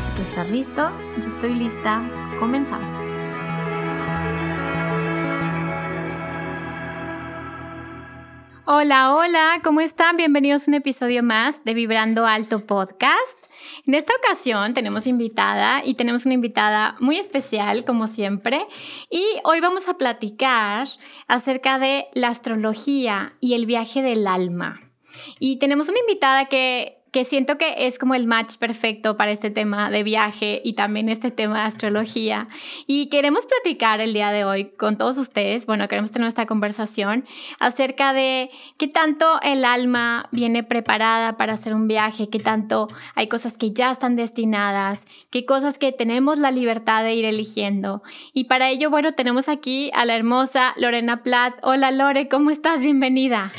Si tú estás listo, yo estoy lista. Comenzamos. Hola, hola, ¿cómo están? Bienvenidos a un episodio más de Vibrando Alto Podcast. En esta ocasión tenemos invitada y tenemos una invitada muy especial, como siempre, y hoy vamos a platicar acerca de la astrología y el viaje del alma. Y tenemos una invitada que que siento que es como el match perfecto para este tema de viaje y también este tema de astrología. Y queremos platicar el día de hoy con todos ustedes, bueno, queremos tener esta conversación acerca de qué tanto el alma viene preparada para hacer un viaje, qué tanto hay cosas que ya están destinadas, qué cosas que tenemos la libertad de ir eligiendo. Y para ello, bueno, tenemos aquí a la hermosa Lorena Platt. Hola Lore, ¿cómo estás? Bienvenida.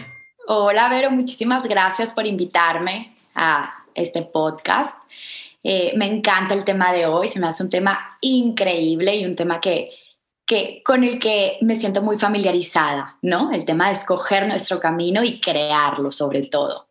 Hola Vero, muchísimas gracias por invitarme a este podcast. Eh, me encanta el tema de hoy, se me hace un tema increíble y un tema que, que, con el que me siento muy familiarizada, ¿no? El tema de escoger nuestro camino y crearlo sobre todo.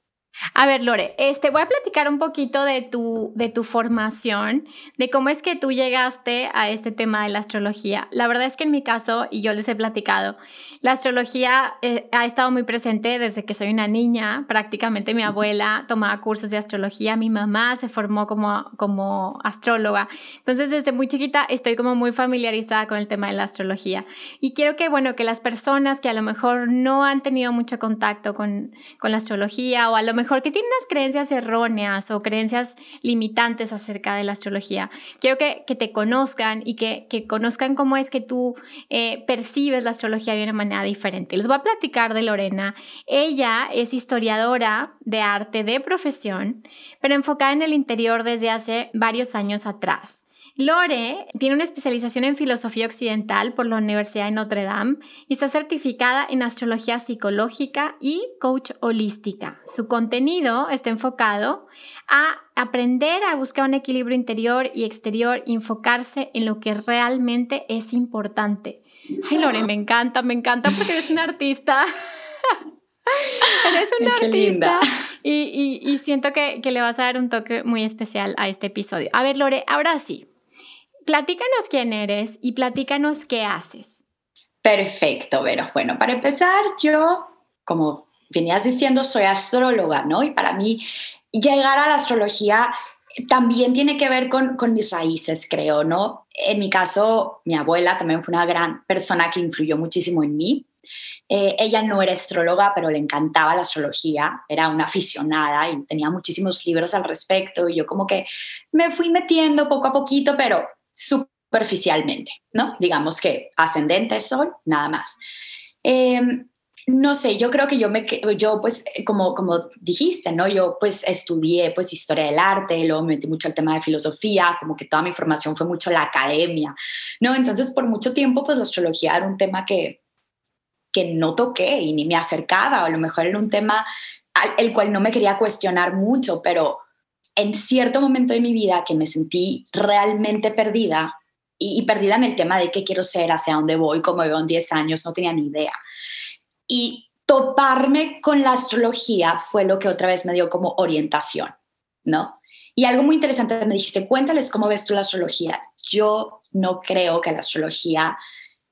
A ver, Lore, este, voy a platicar un poquito de tu, de tu formación, de cómo es que tú llegaste a este tema de la astrología. La verdad es que en mi caso, y yo les he platicado, la astrología eh, ha estado muy presente desde que soy una niña. Prácticamente mi abuela tomaba cursos de astrología, mi mamá se formó como, como astróloga. Entonces, desde muy chiquita estoy como muy familiarizada con el tema de la astrología. Y quiero que, bueno, que las personas que a lo mejor no han tenido mucho contacto con, con la astrología o a lo mejor mejor que tienen unas creencias erróneas o creencias limitantes acerca de la astrología. Quiero que, te conozcan y que, conozcan cómo es que tú eh, percibes la astrología de una manera diferente. Les voy a platicar de Lorena. Ella es historiadora de arte de profesión, pero enfocada en el interior desde hace varios años atrás. Lore tiene una especialización en filosofía occidental por la Universidad de Notre Dame y está certificada en astrología psicológica y coach holística. Su contenido está enfocado a aprender a buscar un equilibrio interior y exterior y enfocarse en lo que realmente es importante. Ay, Lore, me encanta, me encanta porque eres una artista. Eres una artista y, y, siento que, que, le vas a dar un toque muy especial a este episodio. A ver, Lore, ahora sí, Platícanos quién eres y platícanos qué haces. Perfecto, Vero. Bueno, para empezar, yo, como venías diciendo, soy astróloga, ¿no? Y para mí, llegar a la astrología también tiene que ver con, con mis raíces, creo, ¿no? En mi caso, mi abuela también fue una gran persona que influyó muchísimo en mí. Eh, ella no era astróloga, pero le encantaba la astrología, era una aficionada y tenía muchísimos libros al respecto y yo como que me fui metiendo poco a poquito, pero superficialmente, ¿no? Digamos que ascendente sol, nada más. Em, no sé, yo creo que yo me, yo pues, como, como dijiste, ¿no? Yo pues estudié pues historia del arte, luego me metí mucho al tema de filosofía, como que toda mi formación fue mucho la academia, ¿no? Entonces por mucho tiempo pues la astrología era un tema que, que no toqué y ni me acercaba, o a lo mejor era un tema al el cual no me quería cuestionar mucho, pero en cierto momento de mi vida que me sentí realmente perdida y, perdida en el tema de qué quiero ser, hacia dónde voy, como veo en 10 años, no tenía ni idea. Y toparme con la astrología fue lo que otra vez me dio como orientación, ¿no? Y algo muy interesante me dijiste, cuéntales cómo ves tú la astrología. Yo no creo que la astrología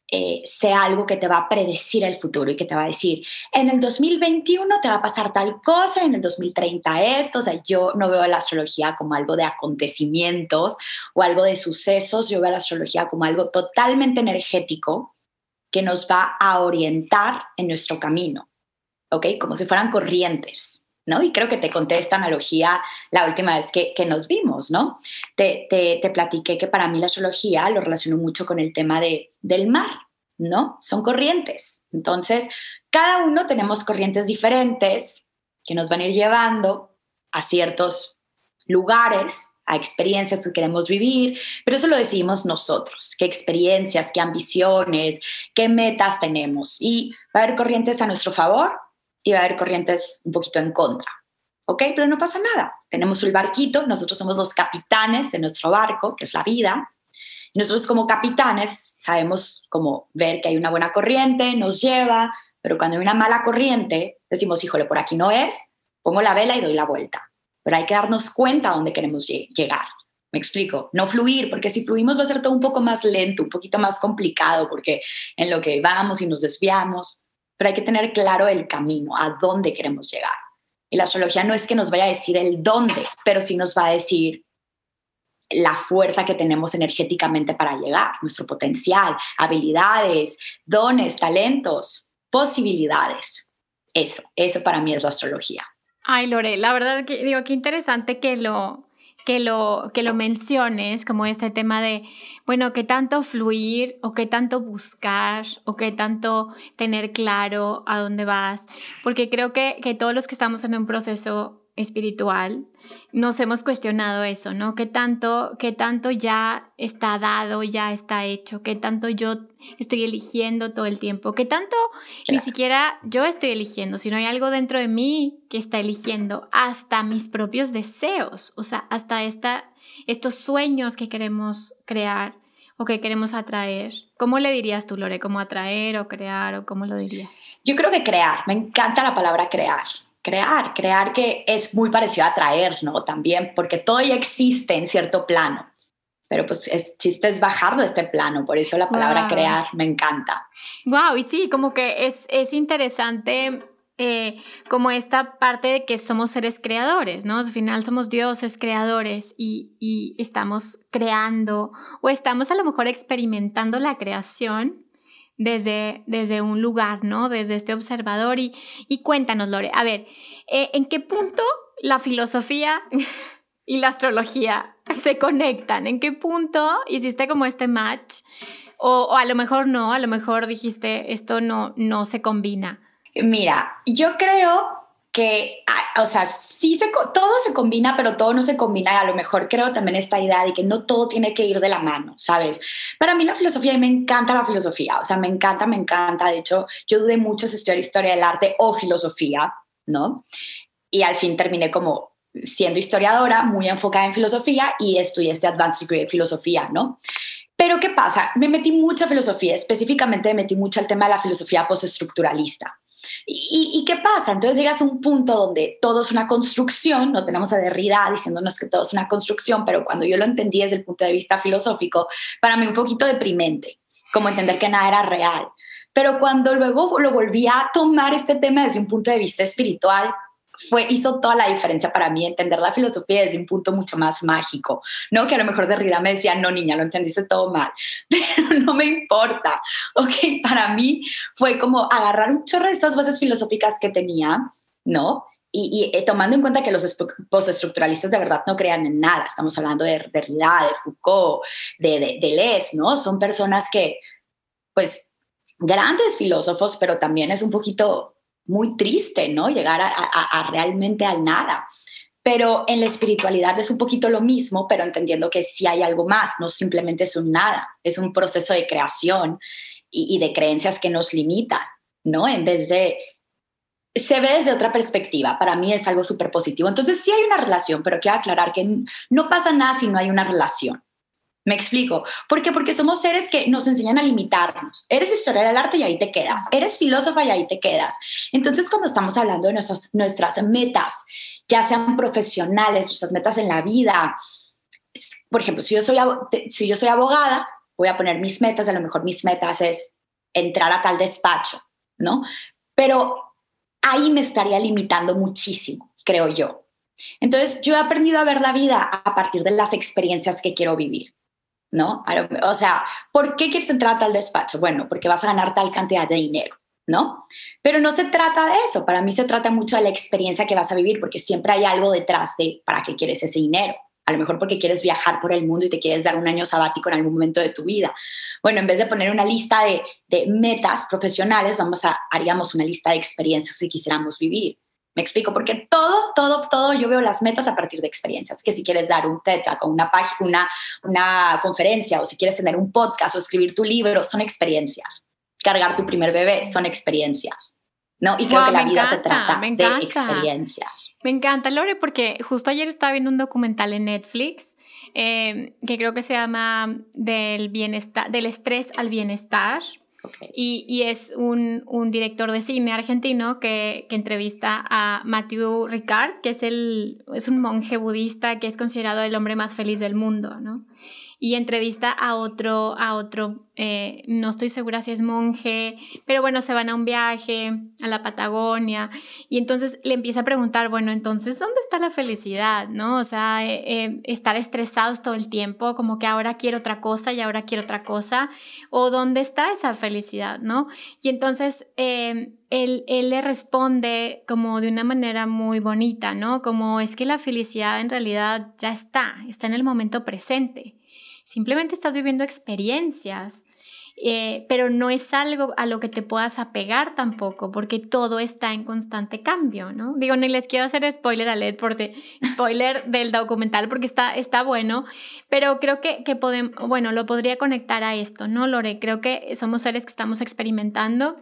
eh, sea algo que te va a predecir el futuro y que te va a decir, en el 2021 te va a pasar tal cosa, en el 2030 esto, o sea, yo no veo la astrología como algo de acontecimientos o algo de sucesos, yo veo la astrología como algo totalmente energético que nos va a orientar en nuestro camino, ¿ok? Como si fueran corrientes. ¿No? Y creo que te conté esta analogía la última vez que, nos vimos, ¿no? Te, te, platiqué que para mí la astrología lo relaciono mucho con el tema de, del mar, ¿no? Son corrientes. Entonces, cada uno tenemos corrientes diferentes que nos van a ir llevando a ciertos lugares, a experiencias que queremos vivir, pero eso lo decidimos nosotros, qué experiencias, qué ambiciones, qué metas tenemos. Y va a haber corrientes a nuestro favor y va a haber corrientes un poquito en contra. ¿Ok? Pero no pasa nada. Tenemos el barquito, nosotros somos los capitanes de nuestro barco, que es la vida. Y nosotros como capitanes sabemos cómo ver que hay una buena corriente, nos lleva, pero cuando hay una mala corriente, decimos, híjole, por aquí no es, pongo la vela y doy la vuelta. Pero hay que darnos cuenta a dónde queremos llegar. Me explico, no fluir, porque si fluimos va a ser todo un poco más lento, un poquito más complicado, porque en lo que vamos y nos desviamos, pero hay que tener claro el camino, a dónde queremos llegar. Y la astrología no es que nos vaya a decir el dónde, pero sí nos va a decir la fuerza que tenemos energéticamente para llegar, nuestro potencial, habilidades, dones, talentos, posibilidades. Eso, eso para mí es la astrología. Ay, Lore, la verdad que digo, qué interesante que lo, que lo, que lo menciones, como este tema de, bueno, qué tanto fluir o qué tanto buscar o qué tanto tener claro a dónde vas, porque creo que, que todos los que estamos en un proceso espiritual, nos hemos cuestionado eso, ¿no? ¿Qué tanto, qué tanto ya está dado, ya está hecho? ¿Qué tanto yo estoy eligiendo todo el tiempo? ¿Qué tanto ni siquiera yo estoy eligiendo, sino hay algo dentro de mí que está eligiendo hasta mis propios deseos, o sea, hasta esta, estos sueños que queremos crear o que queremos atraer? ¿Cómo le dirías tú, Lore? ¿Cómo atraer o crear o cómo lo dirías? Yo creo que crear, me encanta la palabra crear crear, crear que es muy parecido a atraer, ¿no? También, porque todo ya existe en cierto plano, pero pues el chiste es bajarlo de este plano, por eso la palabra crear me encanta. Wow, y sí, como que es, es interesante eh, como esta parte de que somos seres creadores, ¿no? Al final somos dioses creadores y, y estamos creando o estamos a lo mejor experimentando la creación desde, desde un lugar, ¿no? Desde este observador. Y, y cuéntanos, Lore, a ver, eh, ¿en qué punto la filosofía y la astrología se conectan? ¿En qué punto hiciste como este match? O, o, a lo mejor no, a lo mejor dijiste, esto no, no se combina. Mira, yo creo que, ah, o sea, sí se, todo se combina, pero todo no se combina. A lo mejor creo también esta idea de que no todo tiene que ir de la mano, ¿sabes? Para mí la filosofía, y me encanta la filosofía, o sea, me encanta, me encanta. De hecho, yo dudé mucho si estudiar historia del arte o filosofía, ¿no? Y al fin terminé como siendo historiadora, muy enfocada en filosofía y estudié este Advanced Degree de Filosofía, ¿no? Pero ¿qué pasa? Me metí mucha filosofía, específicamente me metí mucho al tema de la filosofía postestructuralista. ¿Y, qué pasa? Entonces llegas a un punto donde todo es una construcción, no tenemos a Derrida diciéndonos que todo es una construcción, pero cuando yo lo entendí desde el punto de vista filosófico, para mí un poquito deprimente, como entender que nada era real. Pero cuando luego lo volví a tomar este tema desde un punto de vista espiritual, fue, hizo toda la diferencia para mí entender la filosofía desde un punto mucho más mágico, ¿no? Que a lo mejor Derrida me decía, no, niña, lo entendiste todo mal, pero no me importa, ¿ok? Para mí fue como agarrar un chorro de estas bases filosóficas que tenía, ¿no? Y, eh, tomando en cuenta que los postestructuralistas de verdad no crean en nada, estamos hablando de Derrida, de Foucault, de, de, de Les, ¿no? Son personas que, pues, grandes filósofos, pero también es un poquito muy triste, ¿no? Llegar a, realmente al nada. Pero en la espiritualidad es un poquito lo mismo, pero entendiendo que sí hay algo más, no simplemente es un nada, es un proceso de creación y, de creencias que nos limitan, ¿no? En vez de... Se ve desde otra perspectiva, para mí es algo súper positivo. Entonces sí hay una relación, pero quiero aclarar que no pasa nada si no hay una relación. Me explico. ¿Por? Porque somos seres que nos enseñan a limitarnos. Eres historia del arte y ahí te quedas. Eres filósofa y ahí te quedas. Entonces, cuando estamos hablando de nuestras, nuestras metas, ya sean profesionales, nuestras metas en la vida, por ejemplo, si yo, soy, si yo soy abogada, voy a poner mis metas, a lo mejor mis metas es entrar a tal despacho, ¿no? Pero ahí me estaría limitando muchísimo, creo yo. Entonces, yo he aprendido a ver la vida a partir de las experiencias que quiero vivir. ¿No? O sea, ¿por qué quieres entrar a tal despacho? Bueno, porque vas a ganar tal cantidad de dinero. ¿no? Pero no se trata de eso, para mí se trata mucho de la experiencia que vas a vivir, porque siempre hay algo detrás de para qué quieres ese dinero. A lo mejor porque quieres viajar por el mundo y te quieres dar un año sabático en algún momento de tu vida. Bueno, en vez de poner una lista de, metas profesionales, vamos a, haríamos una lista de experiencias que quisiéramos vivir. Me explico, porque todo, todo, todo, yo veo las metas a partir de experiencias. Que si quieres dar un TED Talk o una página, una, una conferencia, o si quieres tener un podcast o escribir tu libro, son experiencias cargar tu primer bebé, son experiencias. ¿no? Y creo que la vida se trata de experiencias. Me encanta, Lore, porque justo ayer estaba viendo un documental en Netflix eh, que creo que se llama del, bienestar, del estrés al bienestar. Y, y, es un, un, director de cine argentino que, que, entrevista a Matthew Ricard, que es, el, es un monje budista que es considerado el hombre más feliz del mundo, ¿no? Y entrevista a otro, a otro, eh, no estoy segura si es monje, pero bueno, se van a un viaje a la Patagonia y entonces le empieza a preguntar, bueno, entonces, ¿dónde está la felicidad? ¿No? O sea, eh, eh, estar estresados todo el tiempo, como que ahora quiero otra cosa y ahora quiero otra cosa, o ¿dónde está esa felicidad? ¿No? Y entonces... Él, él, le responde como de una manera muy bonita, ¿no? Como es que la felicidad en realidad ya está, está en el momento presente. Simplemente estás viviendo experiencias, eh, pero no es algo a lo que te puedas apegar tampoco, porque todo está en constante cambio, ¿no? Digo, ni les quiero hacer spoiler a LED, porque spoiler del documental, porque está, está bueno, pero creo que, que podemos, bueno, lo podría conectar a esto, ¿no, Lore? Creo que somos seres que estamos experimentando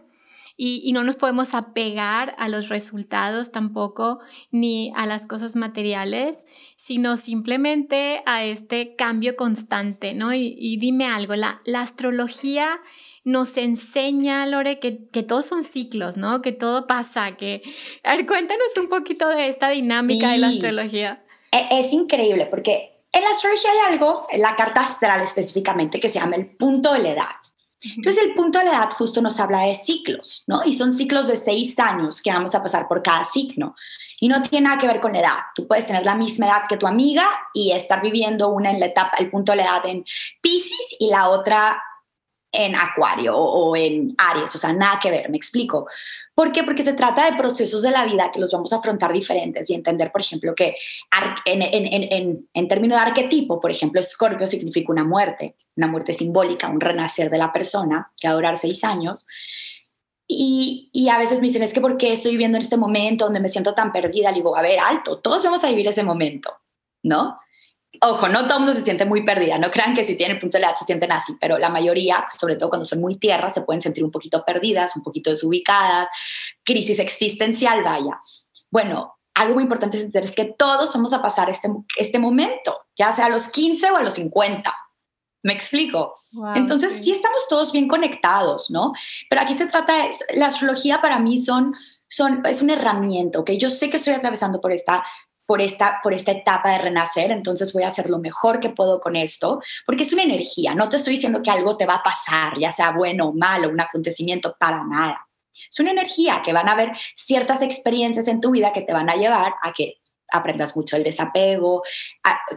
y, no nos podemos apegar a los resultados tampoco ni a las cosas materiales, sino simplemente a este cambio constante, ¿no? Y, dime algo, la, la, astrología nos enseña, Lore, que, que, todos son ciclos, ¿no? Que todo pasa, que... A ver, cuéntanos un poquito de esta dinámica de la astrología. E, es increíble porque en la astrología hay algo, en la carta astral específicamente, que se llama el punto de la edad. Entonces el punto de la edad justo nos habla de ciclos, ¿no? Y son ciclos de seis años que vamos a pasar por cada signo. Y no tiene nada que ver con edad. Tú puedes tener la misma edad que tu amiga y estar viviendo una en la etapa, el punto de la edad en Pisces y la otra en Acuario o, en Aries. O sea, nada que ver, me explico. ¿Por qué? Porque se trata de procesos de la vida que los vamos a afrontar diferentes y entender, por ejemplo, que en, en, en, en términos de arquetipo, por ejemplo, Escorpio significa una muerte, una muerte simbólica, un renacer de la persona que va a durar seis años. Y, y, a veces me dicen, es que ¿por qué estoy viviendo en este momento donde me siento tan perdida? Le digo, a ver, alto, todos vamos a vivir ese momento, ¿no? Ojo, no todo el mundo se siente muy perdida, no crean que si tienen punto de edad se sienten así, pero la mayoría, sobre todo cuando son muy tierras, se pueden sentir un poquito perdidas, un poquito desubicadas, crisis existencial, vaya. Bueno, algo muy importante es entender que todos vamos a pasar este, este momento, ya sea a los 15 o a los 50. ¿Me explico? Entonces, sí. estamos todos bien conectados, ¿no? Pero aquí se trata de, la astrología para mí son, son, es una herramienta, ¿ok? Yo sé que estoy atravesando por esta por esta, por esta etapa de renacer, entonces voy a hacer lo mejor que puedo con esto, porque es una energía, no te estoy diciendo que algo te va a pasar, ya sea bueno o malo, un acontecimiento, para nada. Es una energía que van a haber ciertas experiencias en tu vida que te van a llevar a que aprendas mucho el desapego,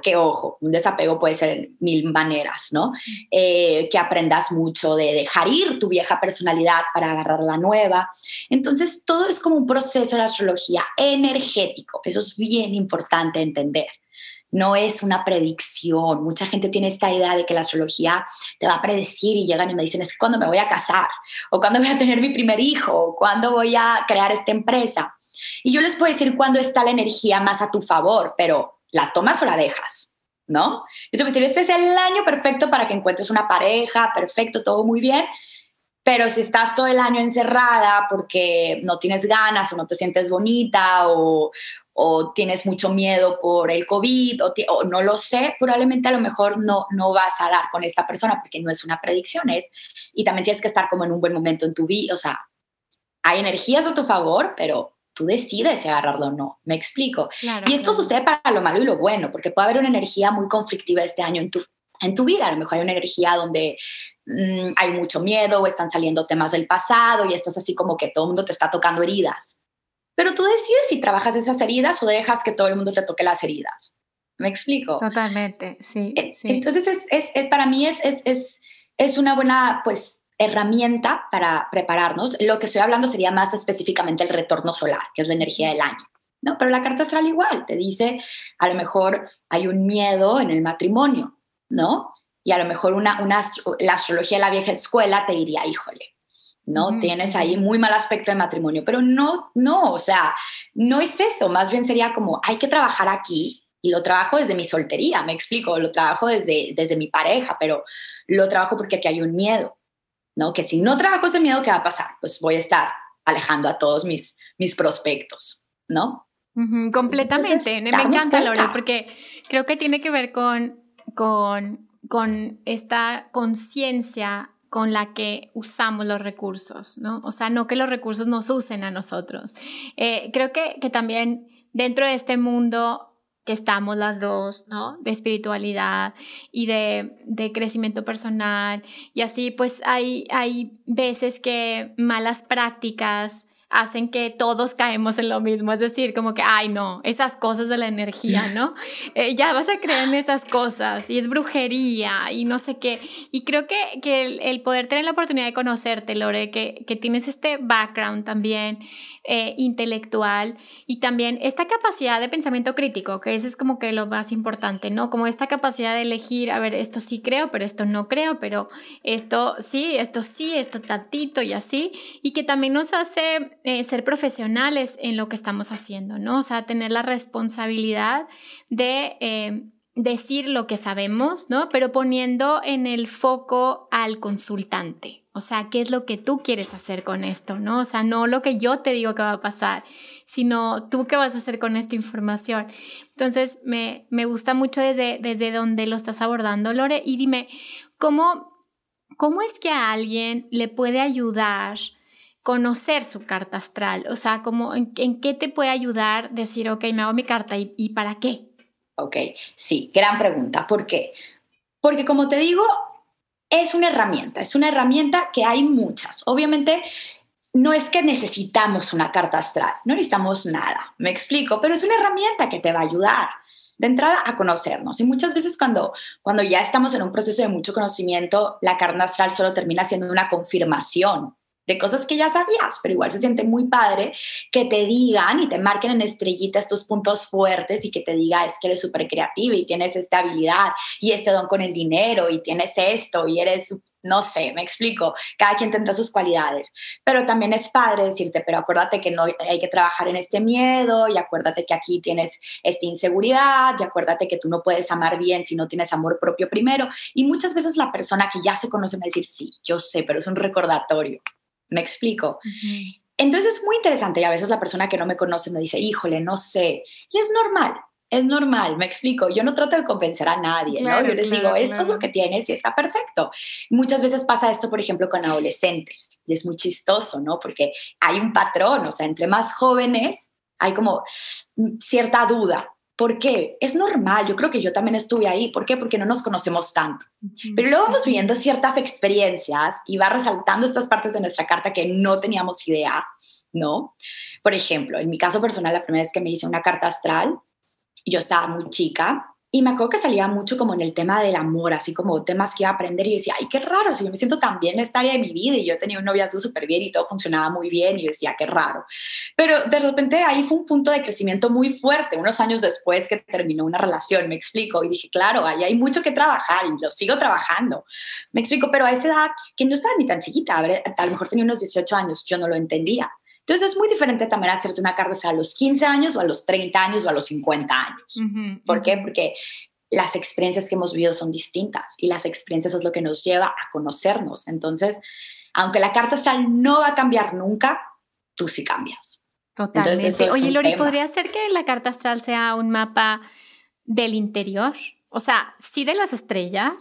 que ojo, un desapego puede ser mil maneras, ¿no? Eh, que aprendas mucho de dejar ir tu vieja personalidad para agarrar la nueva. Entonces, todo es como un proceso de astrología energético, eso es bien importante entender. No es una predicción. Mucha gente tiene esta idea de que la astrología te va a predecir y llegan y me dicen, es cuando me voy a casar, o cuando voy a tener mi primer hijo, o cuando voy a crear esta empresa. Y yo les puedo decir cuándo está la energía más a tu favor, pero ¿la tomas o la dejas? ¿No? Yo te puedo decir, este es el año perfecto para que encuentres una pareja, perfecto, todo muy bien, pero si estás todo el año encerrada porque no tienes ganas o no te sientes bonita o, o tienes mucho miedo por el COVID o, o, no lo sé, probablemente a lo mejor no, no vas a dar con esta persona porque no es una predicción, es, y también tienes que estar como en un buen momento en tu vida, o sea, hay energías a tu favor, pero tú decides si agarrarlo o no, me explico. y esto sucede para lo malo y lo bueno, porque puede haber una energía muy conflictiva este año en tu, en tu vida, a lo mejor hay una energía donde mm, hay mucho miedo o están saliendo temas del pasado y esto es así como que todo el mundo te está tocando heridas. Pero tú decides si trabajas esas heridas o dejas que todo el mundo te toque las heridas. ¿Me explico? Totalmente, sí. E, entonces, es, es, para mí es, es, es una buena, pues, herramienta para prepararnos. Lo que estoy hablando sería más específicamente el retorno solar, que es la energía del año. ¿no? Pero la carta astral igual, te dice, a lo mejor hay un miedo en el matrimonio, ¿no? Y a lo mejor una, una, la astrología de la vieja escuela te diría, híjole, ¿no? Tienes ahí muy mal aspecto de matrimonio, pero no, no, o sea, no es eso, más bien sería como, hay que trabajar aquí y lo trabajo desde mi soltería, me explico, lo trabajo desde, desde mi pareja, pero lo trabajo porque aquí hay un miedo, ¿no? Que si no trabajo ese miedo, ¿qué va a pasar? Pues voy a estar alejando a todos mis, mis prospectos, ¿no? completamente, me encanta, Lore, porque creo que tiene que ver con, con, con esta conciencia con la que usamos los recursos, ¿no? O sea, no que los recursos nos usen a nosotros. Eh, creo que, que también dentro de este mundo que estamos las dos, ¿no? De espiritualidad y de, de, crecimiento personal. Y así, pues hay, hay veces que malas prácticas hacen que todos caemos en lo mismo. Es decir, como que, ay, no, esas cosas de la energía, ¿no? Eh, ya vas a creer en esas cosas y es brujería y no sé qué. Y creo que, que el, poder tener la oportunidad de conocerte, Lore, que, que tienes este background también eh, intelectual y también esta capacidad de pensamiento crítico, que eso es como que lo más importante, ¿no? Como esta capacidad de elegir, a ver, esto sí creo, pero esto no creo, pero esto sí, esto sí, esto tantito y así. Y que también nos hace eh, ser profesionales en lo que estamos haciendo, ¿no? O sea, tener la responsabilidad de eh, decir lo que sabemos, ¿no? Pero poniendo en el foco al consultante. O sea, ¿qué es lo que tú quieres hacer con esto, no? O sea, no lo que yo te digo que va a pasar, sino tú qué vas a hacer con esta información. Entonces, me, me gusta mucho desde, desde donde lo estás abordando, Lore. Y dime, ¿cómo, cómo es que a alguien le puede ayudar conocer su carta astral? O sea, como en, qué te puede ayudar decir, ok, me hago mi carta y, para qué? Ok, sí, gran pregunta. ¿Por qué? Porque como te digo, es una herramienta, es una herramienta que hay muchas. Obviamente, no es que necesitamos una carta astral, no necesitamos nada, me explico, pero es una herramienta que te va a ayudar de entrada a conocernos. Y muchas veces cuando, cuando ya estamos en un proceso de mucho conocimiento, la carta astral solo termina siendo una confirmación de cosas que ya sabías, pero igual se siente muy padre que te digan y te marquen en estrellitas tus puntos fuertes y que te diga es que eres súper creativa y tienes esta habilidad y este don con el dinero y tienes esto y eres no sé, me explico, cada quien tendrá sus cualidades, pero también es padre decirte, pero acuérdate que no hay que trabajar en este miedo y acuérdate que aquí tienes esta inseguridad y acuérdate que tú no puedes amar bien si no tienes amor propio primero. Y muchas veces la persona que ya se conoce me decir, sí, yo sé, pero es un recordatorio. ¿Me explico? Entonces es muy interesante y a veces la persona que no me conoce me dice, híjole, no sé. Y es normal, es normal, me explico. Yo no trato de convencer a nadie, ¿no? Yo les digo, esto es lo que tienes y está perfecto. Muchas veces pasa esto, por ejemplo, con adolescentes y es muy chistoso, ¿no? Porque hay un patrón, o sea, entre más jóvenes hay como cierta duda, ¿Por qué? Es normal, yo creo que yo también estuve ahí. ¿Por qué? Porque no nos conocemos tanto. Pero luego vamos viviendo ciertas experiencias y va resaltando estas partes de nuestra carta que no teníamos idea, ¿no? Por ejemplo, en mi caso personal, la primera vez que me hice una carta astral, yo estaba muy chica y me acuerdo que salía mucho como en el tema del amor, así como temas que iba a aprender y decía, ay, qué raro, si yo me siento tan bien en esta área de mi vida y yo tenía un noviazgo súper bien y todo funcionaba muy bien y decía, qué raro. Pero de repente ahí fue un punto de crecimiento muy fuerte, unos años después que terminó una relación, me explico, y dije, claro, ahí hay mucho que trabajar y lo sigo trabajando. Me explico, pero a esa edad, que no estaba ni tan chiquita, a lo mejor tenía unos 18 años, yo no lo entendía. Entonces es muy diferente también hacerte una carta a los 15 años o a los 30 años o a los 50 años. ¿Por qué? Porque las experiencias que hemos vivido son distintas y las experiencias es lo que nos lleva a conocernos. Entonces, aunque la carta astral no va a cambiar nunca, tú sí cambias. Totalmente. Oye, Lori, ¿podría ser que la carta astral sea un mapa del interior? O sea, sí de las estrellas,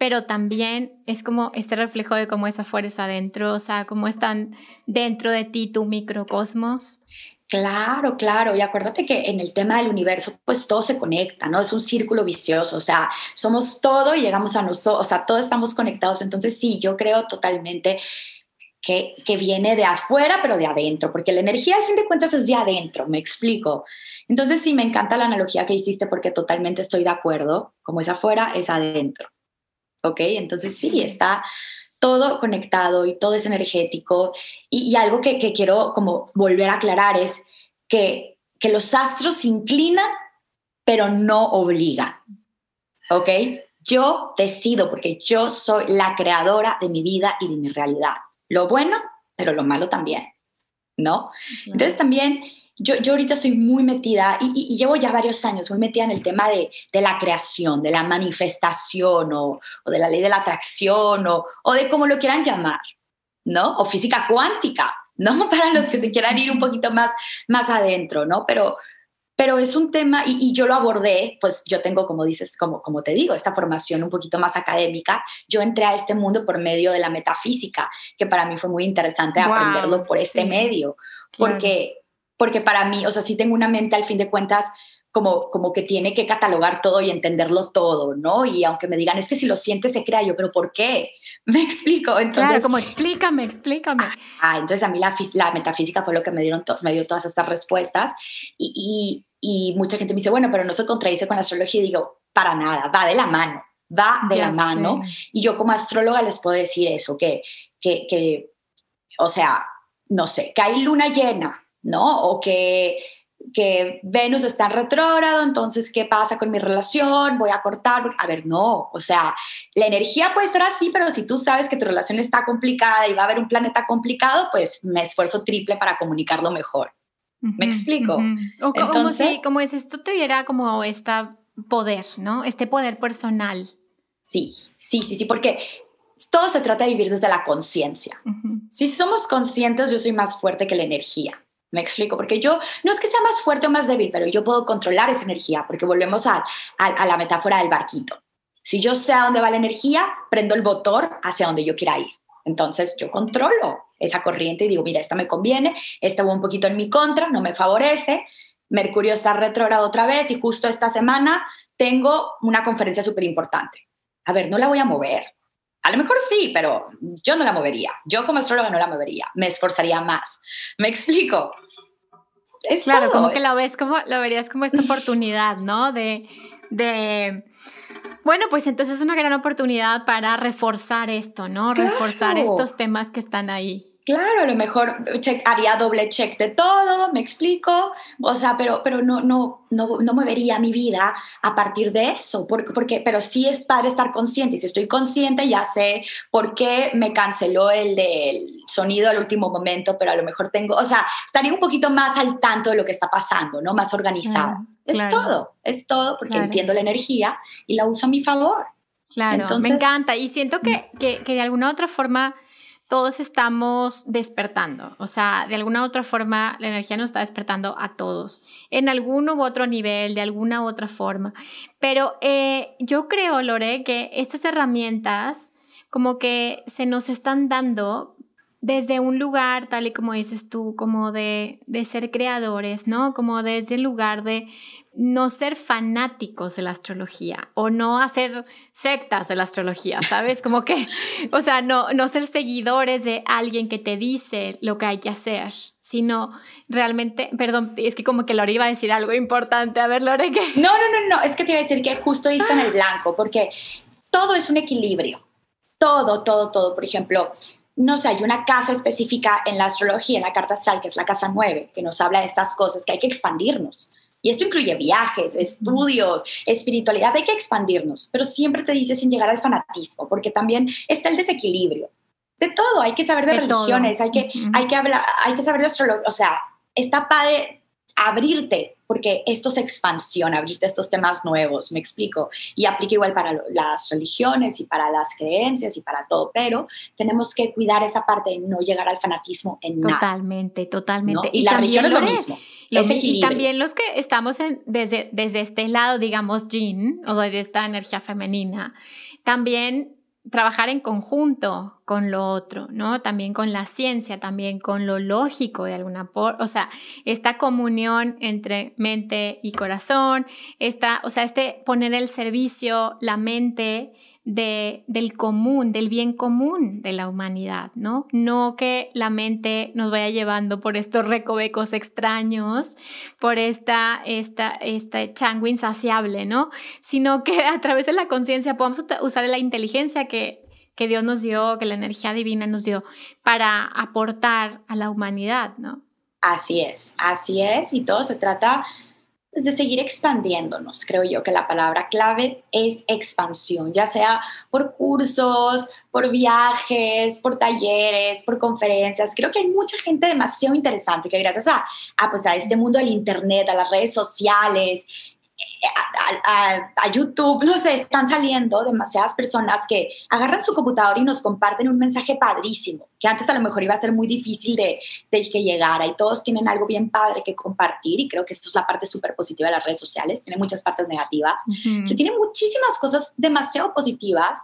pero también es como este reflejo de cómo es afuera es adentro, o sea, cómo están dentro de ti tu microcosmos. Claro, claro. Y acuérdate que en el tema del universo, pues todo se conecta, ¿no? Es un círculo vicioso. O sea, somos todo y llegamos a nosotros, o sea, todos estamos conectados. Entonces, sí, yo creo totalmente que, que viene de afuera, pero de adentro, porque la energía al fin de cuentas es de adentro, me explico. Entonces, sí, me encanta la analogía que hiciste porque totalmente estoy de acuerdo. Como es afuera, es adentro. ¿Ok? Entonces, sí, está todo conectado y todo es energético. Y, algo que, quiero como volver a aclarar es que, que los astros inclinan, pero no obligan. ¿Ok? Yo decido porque yo soy la creadora de mi vida y de mi realidad. Lo bueno, pero lo malo también. ¿No? Entonces también yo, yo ahorita soy muy metida y, llevo ya varios años muy metida en el tema de, de la creación, de la manifestación o, o, de la ley de la atracción o, o de como lo quieran llamar, ¿no? O física cuántica, ¿no? Para los que se quieran ir un poquito más, más adentro, ¿no? Pero, pero es un tema, y, y, yo lo abordé, pues yo tengo, como dices, como, como te digo, esta formación un poquito más académica. Yo entré a este mundo por medio de la metafísica, que para mí fue muy interesante aprenderlo por este medio, porque porque para mí, o sea, sí tengo una mente al fin de cuentas como, como que tiene que catalogar todo y entenderlo todo, ¿no? Y aunque me digan, es que si lo sientes se crea yo, pero ¿por qué? Me explico. Entonces, claro, como explícame, explícame. Ah, entonces a mí la, la metafísica fue lo que me, dieron me dio todas estas respuestas y, y, y, mucha gente me dice, bueno, pero no se contradice con la astrología y digo, para nada, va de la mano, va de la mano. Y yo como astróloga les puedo decir eso, que, que, que, o sea, no sé, que hay luna llena ¿no? O que, que Venus está en retrógrado, entonces, ¿qué pasa con mi relación? Voy a cortar. A ver, no, o sea, la energía puede estar así, pero si tú sabes que tu relación está complicada y va a haber un planeta complicado, pues me esfuerzo triple para comunicarlo mejor. ¿Me explico? O como si, como es esto te diera como este poder, ¿no? Este poder personal. Sí, sí, sí, sí, porque todo se trata de vivir desde la conciencia. Si somos conscientes, yo soy más fuerte que la energía. Me explico, porque yo no es que sea más fuerte o más débil, pero yo puedo controlar esa energía, porque volvemos a, a, la metáfora del barquito. Si yo sé a dónde va la energía, prendo el motor hacia donde yo quiera ir. Entonces yo controlo esa corriente y digo, mira, esta me conviene, esta va un poquito en mi contra, no me favorece. Mercurio está retrógrado otra vez y justo esta semana tengo una conferencia súper importante. A ver, no la voy a mover. A lo mejor sí, pero yo no la movería. Yo como astróloga no la movería. Me esforzaría más. ¿Me explico? Es claro, como que lo ves como, lo verías como esta oportunidad, ¿no? De, de, bueno, pues entonces es una gran oportunidad para reforzar esto, ¿no? Reforzar estos temas que están ahí. Claro, a lo mejor haría doble check de todo, me explico, o sea, pero, pero no, no, no, no movería mi vida a partir de eso, porque, porque, pero sí es para estar consciente, y si estoy consciente ya sé por qué me canceló el del sonido al último momento, pero a lo mejor tengo, o sea, estaría un poquito más al tanto de lo que está pasando, ¿no? Más organizada. es todo, es todo, porque entiendo la energía y la uso a mi favor. Claro, me encanta, y siento que, que, que de alguna otra forma todos estamos despertando, o sea, de alguna u otra forma la energía nos está despertando a todos, en algún u otro nivel, de alguna u otra forma. Pero eh, yo creo, Lore, que estas herramientas como que se nos están dando desde un lugar, tal y como dices tú, como de, de ser creadores, ¿no? Como desde el lugar de no ser fanáticos de la astrología o no hacer sectas de la astrología, ¿sabes? Como que, o sea, no, no ser seguidores de alguien que te dice lo que hay que hacer, sino realmente, perdón, es que como que Lore iba a decir algo importante. A ver, Lore, ¿qué? No, no, no, no, es que te iba a decir que justo está en el blanco, porque todo es un equilibrio. Todo, todo, todo. Por ejemplo, no sé, hay una casa específica en la astrología, en la carta astral, que es la casa 9, que nos habla de estas cosas, que hay que expandirnos y esto incluye viajes, estudios, espiritualidad, hay que expandirnos, pero siempre te dice sin llegar al fanatismo, porque también está el desequilibrio. De todo, hay que saber de, religiones, hay que, hay que hablar, hay que saber de astrología, o sea, está padre abrirte, porque esto es expansión, abrirte estos temas nuevos, me explico, y aplica igual para las religiones y para las creencias y para todo, pero tenemos que cuidar esa parte de no llegar al fanatismo en nada. Totalmente, totalmente. Y, la religión es lo mismo. y también los que estamos en, desde, desde este lado, digamos, yin, o de esta energía femenina, también trabajar en conjunto con lo otro, ¿no? También con la ciencia, también con lo lógico de alguna forma, o sea, esta comunión entre mente y corazón, esta, o sea, este poner el servicio, la mente de, del común, del bien común de la humanidad, ¿no? No que la mente nos vaya llevando por estos recovecos extraños, por esta, esta, este chango insaciable, ¿no? Sino que a través de la conciencia podamos usar la inteligencia que, que Dios nos dio, que la energía divina nos dio para aportar a la humanidad, ¿no? Así es, así es, y todo se trata de seguir expandiéndonos. Creo yo que la palabra clave es expansión, ya sea por cursos, por viajes, por talleres, por conferencias. Creo que hay mucha gente demasiado interesante que gracias a, a, pues a este mundo del Internet, a las redes sociales, a, YouTube, no sé, están saliendo demasiadas personas que agarran su computador y nos comparten un mensaje padrísimo, que antes a lo mejor iba a ser muy difícil de, de que llegara y todos tienen algo bien padre que compartir y creo que esto es la parte súper positiva de las redes sociales, tiene muchas partes negativas, que tiene muchísimas cosas demasiado positivas.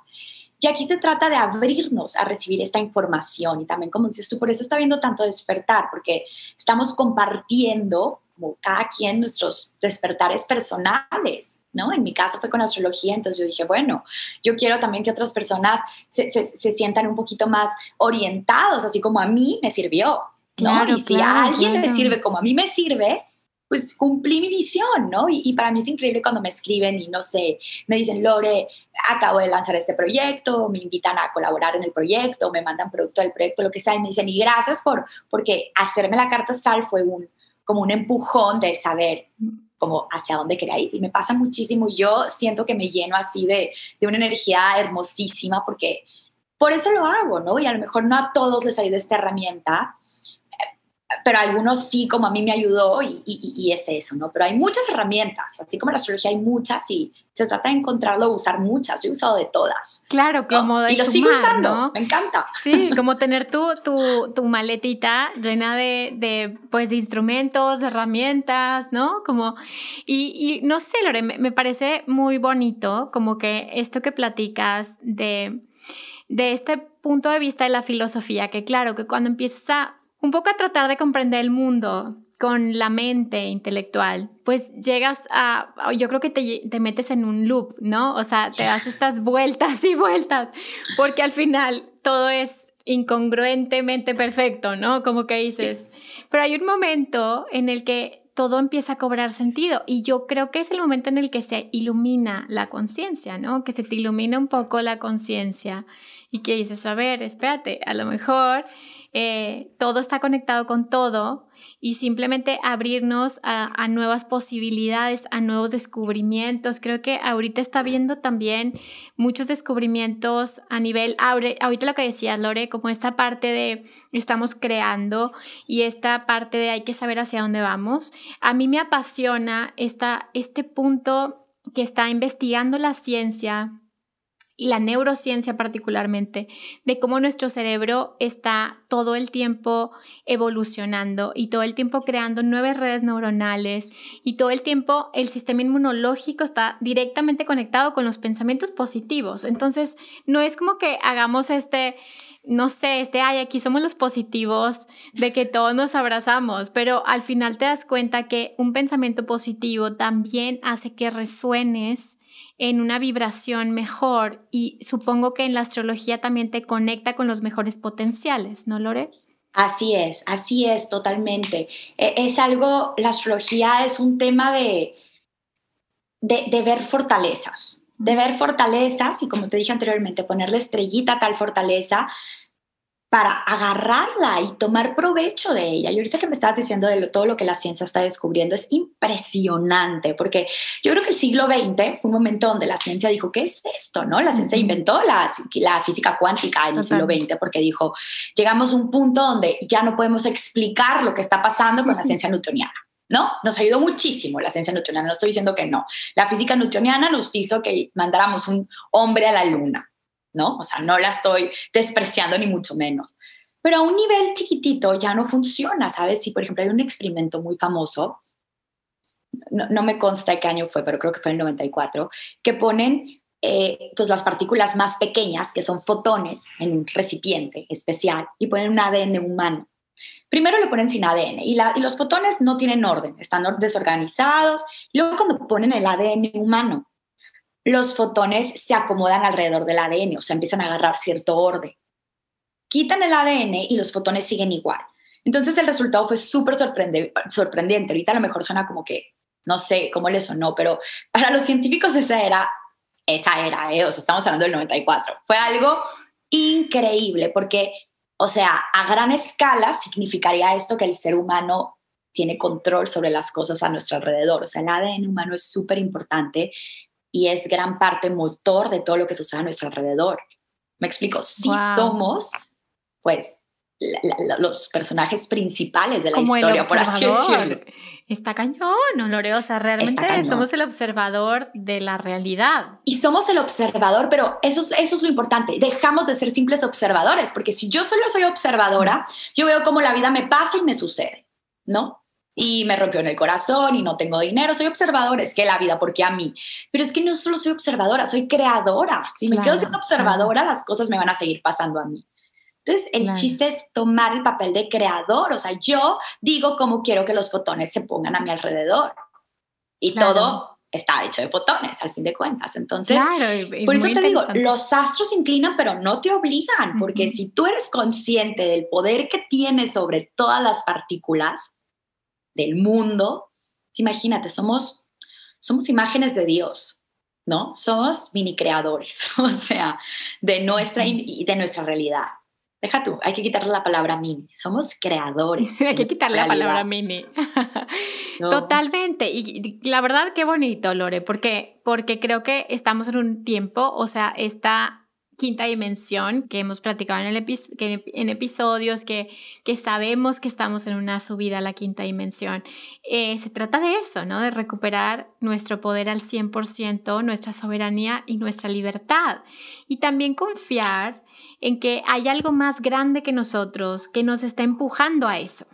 Y aquí se trata de abrirnos a recibir esta información y también, como dices tú, por eso está viendo tanto despertar, porque estamos compartiendo como cada quien nuestros despertares personales. ¿No? En mi caso fue con astrología, entonces yo dije, bueno, yo quiero también que otras personas se, se, sientan un poquito más orientados, así como a mí me sirvió, ¿no? y si a alguien le sirve como a mí me sirve, pues cumplí mi misión, ¿no? Y, y, para mí es increíble cuando me escriben y no sé, me dicen, Lore, acabo de lanzar este proyecto, me invitan a colaborar en el proyecto, me mandan producto del proyecto, lo que sea, y me dicen, y gracias por, porque hacerme la carta astral fue un, como un empujón de saber como hacia dónde quería ir. Y me pasa muchísimo. Yo siento que me lleno así de, de una energía hermosísima porque por eso lo hago, ¿no? Y a lo mejor no a todos les ayuda esta herramienta, pero algunos sí, como a mí me ayudó y, y, es eso, ¿no? Pero hay muchas herramientas, así como la astrología hay muchas y se trata de encontrarlo, usar muchas, yo he usado de todas. Claro, como de Y lo sigo usando, me encanta. Sí, como tener tu, tu, tu maletita llena de, de, pues, de instrumentos, de herramientas, ¿no? Como, y, y no sé, Lore, me, me parece muy bonito como que esto que platicas de, de este punto de vista de la filosofía, que claro, que cuando empiezas a un poco a tratar de comprender el mundo con la mente intelectual, pues llegas a, yo creo que te, te, metes en un loop, ¿no? O sea, te das estas vueltas y vueltas, porque al final todo es incongruentemente perfecto, ¿no? Como que dices, pero hay un momento en el que todo empieza a cobrar sentido y yo creo que es el momento en el que se ilumina la conciencia, ¿no? Que se te ilumina un poco la conciencia y que dices, a ver, espérate, a lo mejor eh, todo está conectado con todo y simplemente abrirnos a, nuevas posibilidades, a nuevos descubrimientos. Creo que ahorita está viendo también muchos descubrimientos a nivel, ahorita lo que decías, Lore, como esta parte de estamos creando y esta parte de hay que saber hacia dónde vamos. A mí me apasiona esta, este punto que está investigando la ciencia y la neurociencia particularmente, de cómo nuestro cerebro está todo el tiempo evolucionando y todo el tiempo creando nuevas redes neuronales y todo el tiempo el sistema inmunológico está directamente conectado con los pensamientos positivos. Entonces, no es como que hagamos este no sé, este, ay, aquí somos los positivos, de que todos nos abrazamos, pero al final te das cuenta que un pensamiento positivo también hace que resuenes en una vibración mejor y supongo que en la astrología también te conecta con los mejores potenciales, ¿no, Lore? Así es, así es, totalmente. E, es algo, la astrología es un tema de, de, ver fortalezas, de ver fortalezas y como te dije anteriormente, ponerle estrellita a tal fortaleza para agarrarla y tomar provecho de ella. Y ahorita que me estabas diciendo de todo lo que la ciencia está descubriendo, es impresionante, porque yo creo que el siglo XX fue un momento donde la ciencia dijo, ¿qué es esto? ¿No? La ciencia inventó la, la física cuántica en el siglo XX, porque dijo, llegamos a un punto donde ya no podemos explicar lo que está pasando con la ciencia newtoniana. ¿no? Nos ayudó muchísimo la ciencia newtoniana, no estoy diciendo que no. La física newtoniana nos hizo que mandáramos un hombre a la luna, ¿no? O sea, no la estoy despreciando ni mucho menos. Pero a un nivel chiquitito ya no funciona, ¿sabes? Si, por ejemplo, hay un experimento muy famoso, no, me consta qué año fue, pero creo que fue en el 94, que ponen eh, pues las partículas más pequeñas, que son fotones, en un recipiente especial y ponen un ADN humano. Primero lo ponen sin ADN y, y los fotones no tienen orden, están desorganizados. Luego cuando ponen el ADN humano, los fotones se acomodan alrededor del ADN, o sea, empiezan a agarrar cierto orden. Quitan el ADN y los fotones siguen igual. Entonces el resultado fue súper sorprendente. Ahorita a lo mejor suena como que, no sé cómo le sonó, pero para los científicos esa era, esa era, ¿eh? o sea, estamos hablando del 94. Fue algo increíble porque, o sea, a gran escala significaría esto que el ser humano tiene control sobre las cosas a nuestro alrededor. O sea, el ADN humano es súper importante y es gran parte motor de todo lo que sucede a nuestro alrededor. ¿Me explico? Si somos, pues, los personajes principales de la historia, por así decirlo. Está cañón, ¿no, O sea, realmente somos el observador de la realidad. Y somos el observador, pero eso, eso es lo importante. Dejamos de ser simples observadores, porque si yo solo soy observadora, yo veo cómo la vida me pasa y me sucede, ¿no? Y me rompió en el corazón y no tengo dinero, soy observadora, es que la vida, porque a mí. Pero es que no solo soy observadora, soy creadora. Si me quedo siendo observadora, las cosas me van a seguir pasando a mí. Entonces, el chiste es tomar el papel de creador, o sea, yo digo cómo quiero que los fotones se pongan a mi alrededor. Y todo está hecho de fotones, al fin de cuentas. Entonces, por eso te digo, los astros inclinan, pero no te obligan, porque si tú eres consciente del poder que tienes sobre todas las partículas del mundo, imagínate, somos, somos imágenes de Dios. ¿No? Somos mini creadores, o sea, de nuestra, de nuestra realidad. Deja tú, hay que quitarle la palabra mini. Somos creadores. hay que quitarle la palabra mini. Totalmente. Y, la verdad, qué bonito, Lore, porque, porque creo que estamos en un tiempo, o sea, esta quinta dimensión que hemos platicado en, el en episodios, que, que, sabemos que estamos en una subida a la quinta dimensión. Eh, se trata de eso, ¿no? De recuperar nuestro poder al 100%, nuestra soberanía y nuestra libertad. Y también confiar en que hay algo más grande que nosotros que nos está empujando a eso,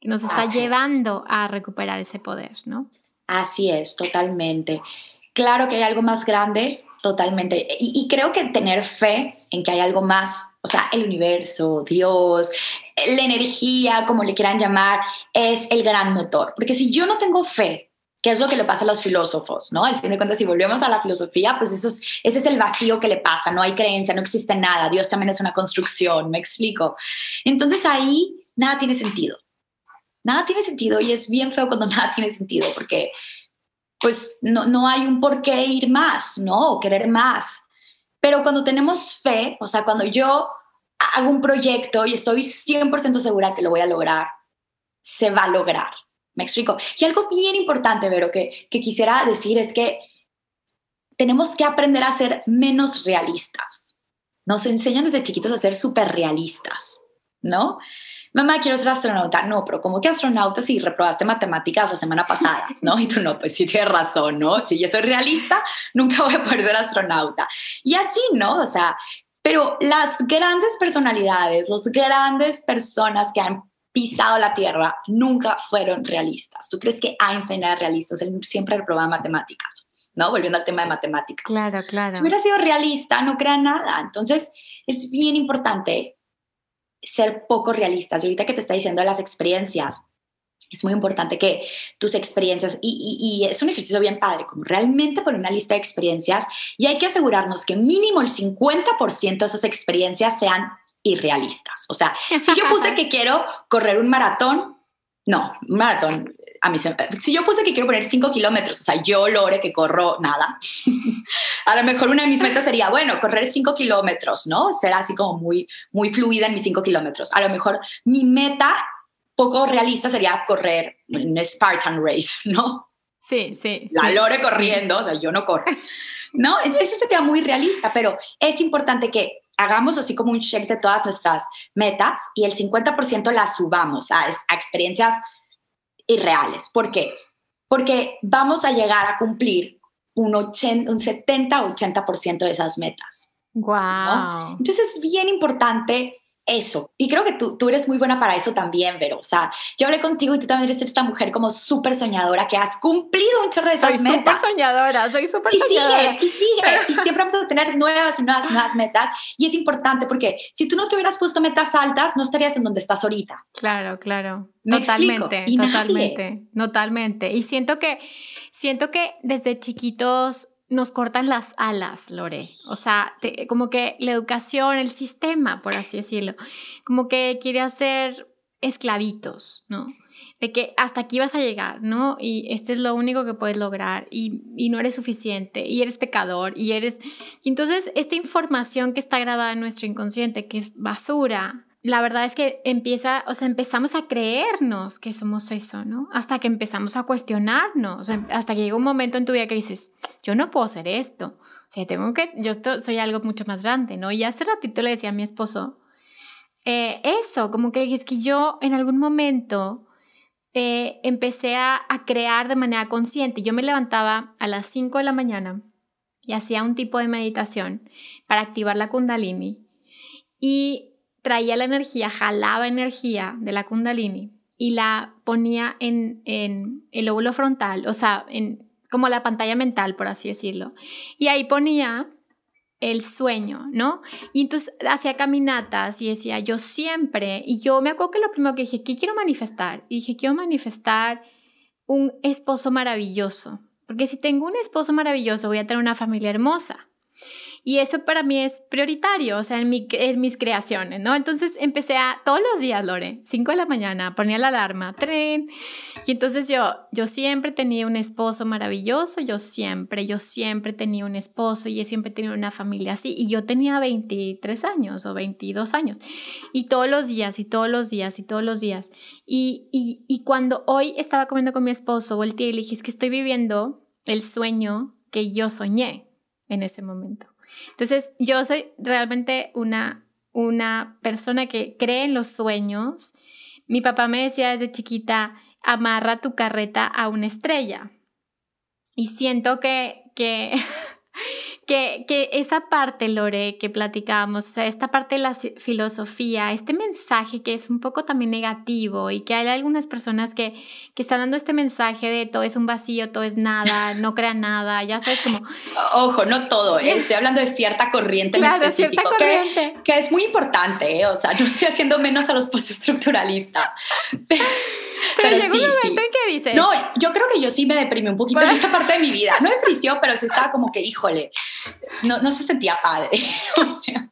que nos está llevando a recuperar ese poder, ¿no? Así es, totalmente. Claro que hay algo más grande, totalmente. Y, creo que tener fe en que hay algo más, o sea, el universo, Dios, la energía, como le quieran llamar, es el gran motor. Porque si yo no tengo fe ¿Qué es lo que le pasa a los filósofos? ¿no? Al fin de cuentas, si volvemos a la filosofía, pues eso es, ese es el vacío que le pasa, no hay creencia, no existe nada, Dios también es una construcción, me explico. Entonces ahí nada tiene sentido, nada tiene sentido y es bien feo cuando nada tiene sentido porque pues no, no hay un por qué ir más, ¿no? O querer más. Pero cuando tenemos fe, o sea, cuando yo hago un proyecto y estoy 100% segura que lo voy a lograr, se va a lograr. Me explico. Y algo bien importante, Vero, que, que quisiera decir es que tenemos que aprender a ser menos realistas. Nos enseñan desde chiquitos a ser súper realistas, ¿no? Mamá, quiero ser astronauta. No, pero ¿cómo que astronauta si reprobaste matemáticas la semana pasada? ¿No? Y tú no, pues sí tienes razón, ¿no? Si yo soy realista, nunca voy a poder ser astronauta. Y así, ¿no? O sea, pero las grandes personalidades, las grandes personas que han pisado la tierra nunca fueron realistas. ¿Tú crees que Einstein era realista? Él siempre reprobaba matemáticas, ¿no? Volviendo al tema de matemáticas. Claro, claro. Si hubiera sido realista, no crea nada. Entonces, es bien importante ser poco realistas. Y ahorita que te está diciendo las experiencias, es muy importante que tus experiencias, y, y, es un ejercicio bien padre, como realmente poner una lista de experiencias y hay que asegurarnos que mínimo el 50% de esas experiencias sean irrealistas. O sea, si yo puse que quiero correr un maratón, no, un maratón, a mí si yo puse que quiero poner 5 kilómetros, o sea, yo logre que corro nada, a lo mejor una de mis metas sería, bueno, correr 5 kilómetros, ¿no? Será así como muy, muy fluida en mis 5 kilómetros. A lo mejor mi meta poco realista sería correr un Spartan Race, ¿no? Sí, sí. La lore corriendo, o sea, yo no corro. No, eso sería muy realista, pero es importante que hagamos así como un check de todas nuestras metas y el 50% las subamos a, experiencias irreales. ¿Por qué? Porque vamos a llegar a cumplir un, 80, un 70 o 80% de esas metas. Wow. Entonces es bien importante eso. Y creo que tú, tú eres muy buena para eso también, Vero. O sea, yo hablé contigo y tú también eres esta mujer como súper soñadora que has cumplido un chorro de esas soy metas. Soy súper soñadora, soy súper soñadora. Y sigues, y sigues. y siempre vamos a tener nuevas y nuevas y nuevas metas. Y es importante porque si tú no te hubieras puesto metas altas, no estarías en donde estás ahorita. Claro, claro. totalmente, totalmente, totalmente. Y siento que, siento que desde chiquitos nos cortan las alas, Lore. O sea, como que la educación, el sistema, por así decirlo, como que quiere hacer esclavitos, ¿no? De que hasta aquí vas a llegar, ¿no? Y este es lo único que puedes lograr y, y no eres suficiente y eres pecador y eres... Y entonces esta información que está grabada en nuestro inconsciente, que es basura, la verdad es que empieza, o sea, empezamos a creernos que somos eso, ¿no? Hasta que empezamos a cuestionarnos, hasta que llega un momento en tu vida que dices, yo no puedo hacer esto, o sea, tengo que, yo soy algo mucho más grande, ¿no? Y hace ratito le decía a mi esposo, eh, eso, como que es que yo en algún momento eh, empecé a, a crear de manera consciente, yo me levantaba a las 5 de la mañana y hacía un tipo de meditación para activar la kundalini. Y traía la energía, jalaba energía de la kundalini y la ponía en, en el óvulo frontal, o sea, en como la pantalla mental, por así decirlo. Y ahí ponía el sueño, ¿no? Y entonces hacía caminatas y decía, yo siempre, y yo me acuerdo que lo primero que dije, ¿qué quiero manifestar? Y dije, quiero manifestar un esposo maravilloso, porque si tengo un esposo maravilloso voy a tener una familia hermosa. Y eso para mí es prioritario, o sea, en, mi, en mis creaciones, ¿no? Entonces empecé a todos los días, Lore, 5 de la mañana, ponía la alarma, tren. Y entonces yo, yo siempre tenía un esposo maravilloso, yo siempre, yo siempre tenía un esposo y siempre tenía una familia así. Y yo tenía 23 años o 22 años. Y todos los días, y todos los días, y todos los días. Y, y, y cuando hoy estaba comiendo con mi esposo, volteé y le dije, es que estoy viviendo el sueño que yo soñé en ese momento. Entonces, yo soy realmente una, una persona que cree en los sueños. Mi papá me decía desde chiquita, amarra tu carreta a una estrella. Y siento que, que que, que esa parte, Lore, que platicábamos, o sea, esta parte de la filosofía, este mensaje que es un poco también negativo y que hay algunas personas que, que están dando este mensaje de todo es un vacío, todo es nada, no crea nada, ya sabes como... Ojo, no todo, ¿eh? estoy hablando de cierta corriente claro, cierta corriente. Que, que, es muy importante, ¿eh? o sea, no estoy haciendo menos a los postestructuralistas. Pero, llegó un momento en que dices. No, yo creo que yo sí me deprimí un poquito en esta parte de mi vida. No depresión, pero sí estaba como que, híjole, no, no se sentía padre. o sea.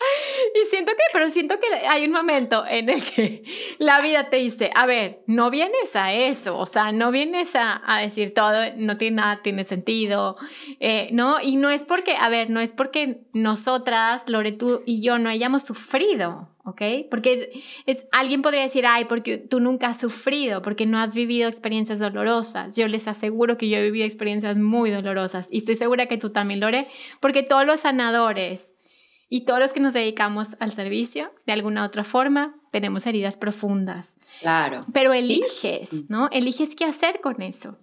Y siento que, pero siento que hay un momento en el que la vida te dice, a ver, no vienes a eso, o sea, no vienes a, a decir todo, no tiene nada, tiene sentido, eh, ¿no? Y no es porque, a ver, no es porque nosotras, Lore, tú y yo no hayamos sufrido, ¿ok? Porque es, alguien podría decir, ay, porque tú nunca has sufrido, porque no has vivido experiencias dolorosas. Yo les aseguro que yo he vivido experiencias muy dolorosas y estoy segura que tú también, Lore, porque todos los sanadores y todos los que nos dedicamos al servicio, de alguna u otra forma, tenemos heridas profundas. Claro. Pero eliges, ¿no? Eliges qué hacer con eso.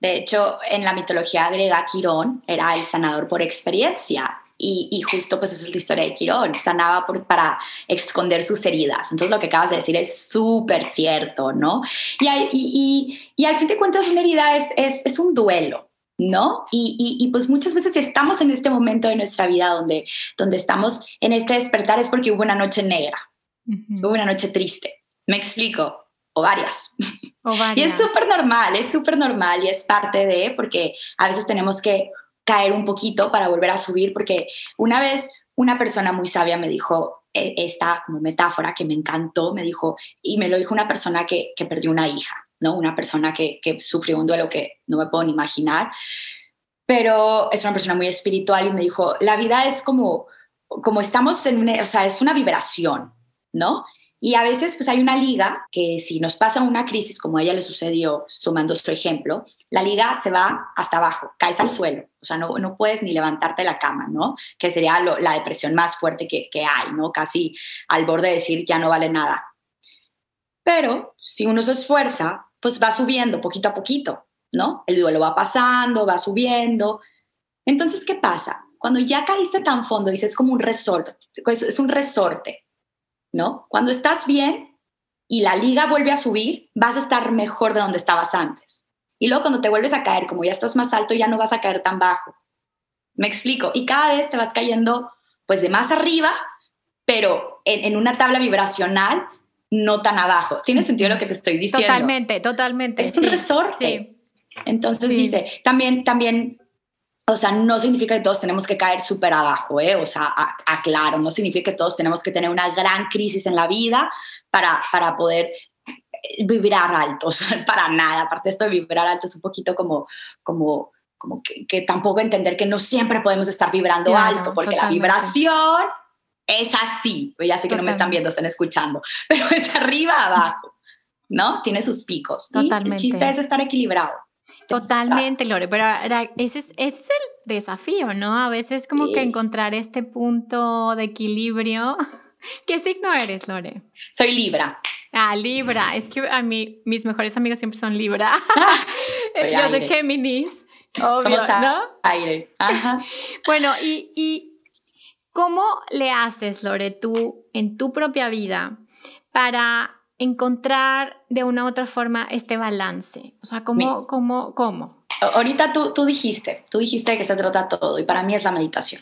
De hecho, en la mitología griega, Quirón era el sanador por experiencia y, justo pues esa es la historia de Quirón, sanaba para esconder sus heridas. Entonces lo que acabas de decir es súper cierto, ¿no? Y, y, y, al fin de cuentas una herida es, es, es un duelo, ¿no? Y, y, pues muchas veces si estamos en este momento de nuestra vida donde, donde estamos en este despertar es porque hubo una noche negra, hubo una noche triste. ¿Me explico? O varias. O varias. y es súper normal, es súper normal y es parte de, porque a veces tenemos que caer un poquito para volver a subir, porque una vez una persona muy sabia me dijo e, esta como metáfora que me encantó, me dijo, y me lo dijo una persona que, que perdió una hija, ¿no? Una persona que, que sufrió un duelo que no me puedo ni imaginar, pero es una persona muy espiritual y me dijo, la vida es como, como estamos en una, o sea, es una vibración, ¿no? Y a veces pues hay una liga que si nos pasa una crisis como a ella le sucedió, sumando su ejemplo, la liga se va hasta abajo, caes al suelo, o sea, no, no puedes ni levantarte de la cama, ¿no? Que sería la depresión más fuerte que, que hay, ¿no? Casi al borde de decir ya no vale nada. Pero si uno se esfuerza, pues va subiendo poquito a poquito, ¿no? El duelo va pasando, va subiendo. Entonces, ¿qué pasa? Cuando ya caíste tan fondo, dices es como un resorte, es un resorte, ¿no? Cuando estás bien y la liga vuelve a subir, vas a estar mejor de donde estabas antes. Y luego cuando te vuelves a caer, como ya estás más alto, ya no vas a caer tan bajo. Me explico. Y cada vez te vas cayendo pues de más arriba, pero en, una tabla vibracional no tan abajo. ¿Tiene sentido lo que te estoy diciendo? Totalmente, totalmente. Es un resorte. Entonces dice, también, también o sea, no significa que todos tenemos que caer súper abajo, ¿eh? O sea, aclaro, no significa que todos tenemos que tener una gran crisis en la vida para, para poder eh, vibrar altos, para nada. Aparte esto de vibrar alto es un poquito como, como, como que, tampoco entender que no siempre podemos estar vibrando alto, porque la vibración es así. Ya sé que no me están viendo, están escuchando, pero es arriba, abajo, ¿no? Tiene sus picos. Totalmente. el chiste es estar equilibrado. Totalmente, Lore, pero ese es, el desafío, ¿no? A veces como que encontrar este punto de equilibrio. ¿Qué signo eres, Lore? Soy Libra. Ah, Libra. Es que a mí, mis mejores amigos siempre son Libra. Yo soy Géminis. Obvio, ¿no? Aire. Ajá. bueno, y, y ¿cómo le haces, Lore, tú en tu propia vida para encontrar de una u otra forma este balance? O sea, ¿cómo? cómo, cómo? Ahorita tú, tú dijiste, tú dijiste que se trata todo y para mí es la meditación.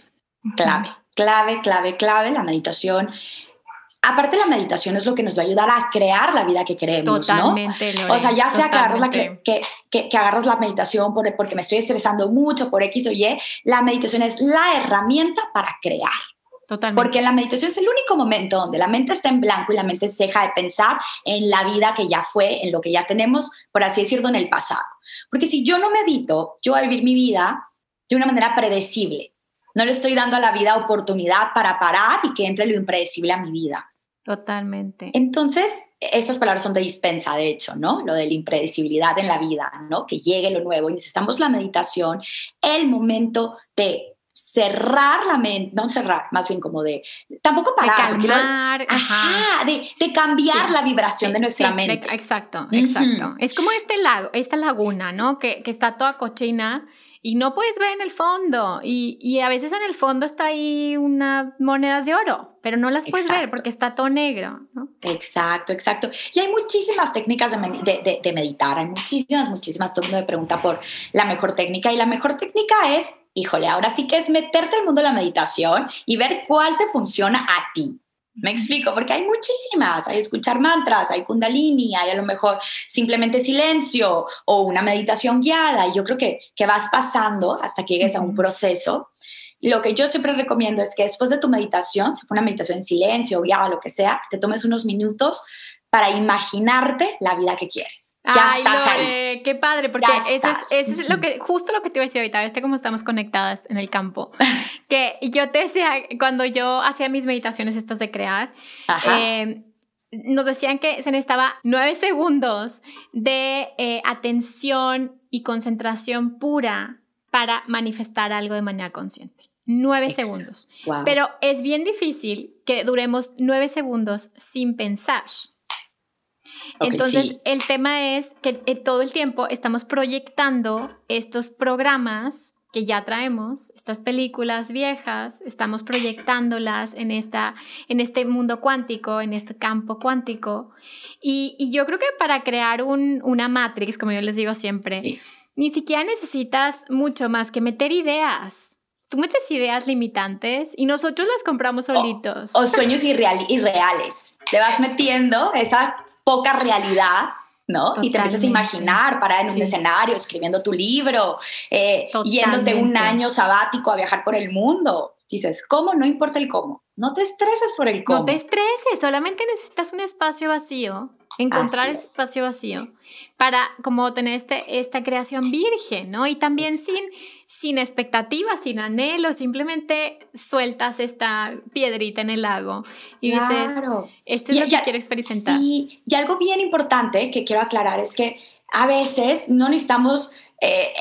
Clave, clave, clave, clave, la meditación. Aparte la meditación es lo que nos va a ayudar a crear la vida que queremos, totalmente, ¿no? o sea, ya sea que agarras, la que, que, que, agarras la meditación por, porque me estoy estresando mucho, por X o Y, la meditación es la herramienta para crear. Totalmente. Porque la meditación es el único momento donde la mente está en blanco y la mente se deja de pensar en la vida que ya fue, en lo que ya tenemos, por así decirlo, en el pasado. Porque si yo no medito, yo voy a vivir mi vida de una manera predecible. No le estoy dando a la vida oportunidad para parar y que entre lo impredecible a mi vida. Totalmente. Entonces, estas palabras son de dispensa, de hecho, ¿no? Lo de la impredecibilidad en la vida, ¿no? Que llegue lo nuevo. Y necesitamos la meditación, el momento de cerrar la mente, no cerrar, más bien como de, tampoco para calmar, ajá, de, de, cambiar la vibración de nuestra mente. exacto, exacto. Es como este lago, esta laguna, ¿no? Que, que, está toda cochina y no puedes ver en el fondo. Y, y, a veces en el fondo está ahí unas monedas de oro, pero no las puedes ver porque está todo negro, ¿no? Exacto, exacto. Y hay muchísimas técnicas de, de, de meditar, hay muchísimas, muchísimas. Todo el mundo me pregunta por la mejor técnica y la mejor técnica es híjole, ahora sí que es meterte al mundo de la meditación y ver cuál te funciona a ti. Me explico, porque hay muchísimas, hay escuchar mantras, hay kundalini, hay a lo mejor simplemente silencio o una meditación guiada. Y yo creo que, que vas pasando hasta que llegues a un proceso. Lo que yo siempre recomiendo es que después de tu meditación, si fue una meditación en silencio, guiada, lo que sea, te tomes unos minutos para imaginarte la vida que quieres. Ay, Lore, qué padre, porque eso es, es, lo que, justo lo que te iba a decir ahorita, viste cómo estamos conectadas en el campo. que yo te decía, cuando yo hacía mis meditaciones estas de crear, eh, nos decían que se necesitaba nueve segundos de eh, atención y concentración pura para manifestar algo de manera consciente. Nueve segundos. Pero es bien difícil que duremos nueve segundos sin pensar. Entonces, el tema es que eh, todo el tiempo estamos proyectando estos programas que ya traemos, estas películas viejas, estamos proyectándolas en, esta, en este mundo cuántico, en este campo cuántico. Y, yo creo que para crear una matrix, como yo les digo siempre, ni siquiera necesitas mucho más que meter ideas. Tú metes ideas limitantes y nosotros las compramos solitos. O, sueños irreales. Le vas metiendo esa poca realidad, ¿no? Y te empiezas a imaginar, para en un escenario, escribiendo tu libro, eh, yéndote un año sabático a viajar por el mundo. Dices, ¿cómo? No importa el cómo. No te estreses por el cómo. No te estreses, solamente necesitas un espacio vacío, encontrar ese espacio vacío para como tener este, esta creación virgen, ¿no? Y también sin, sin expectativas, sin anhelos, simplemente sueltas esta piedrita en el lago y dices, esto es lo que quiero experimentar. Y, y, algo bien importante que quiero aclarar es que a veces no necesitamos eh,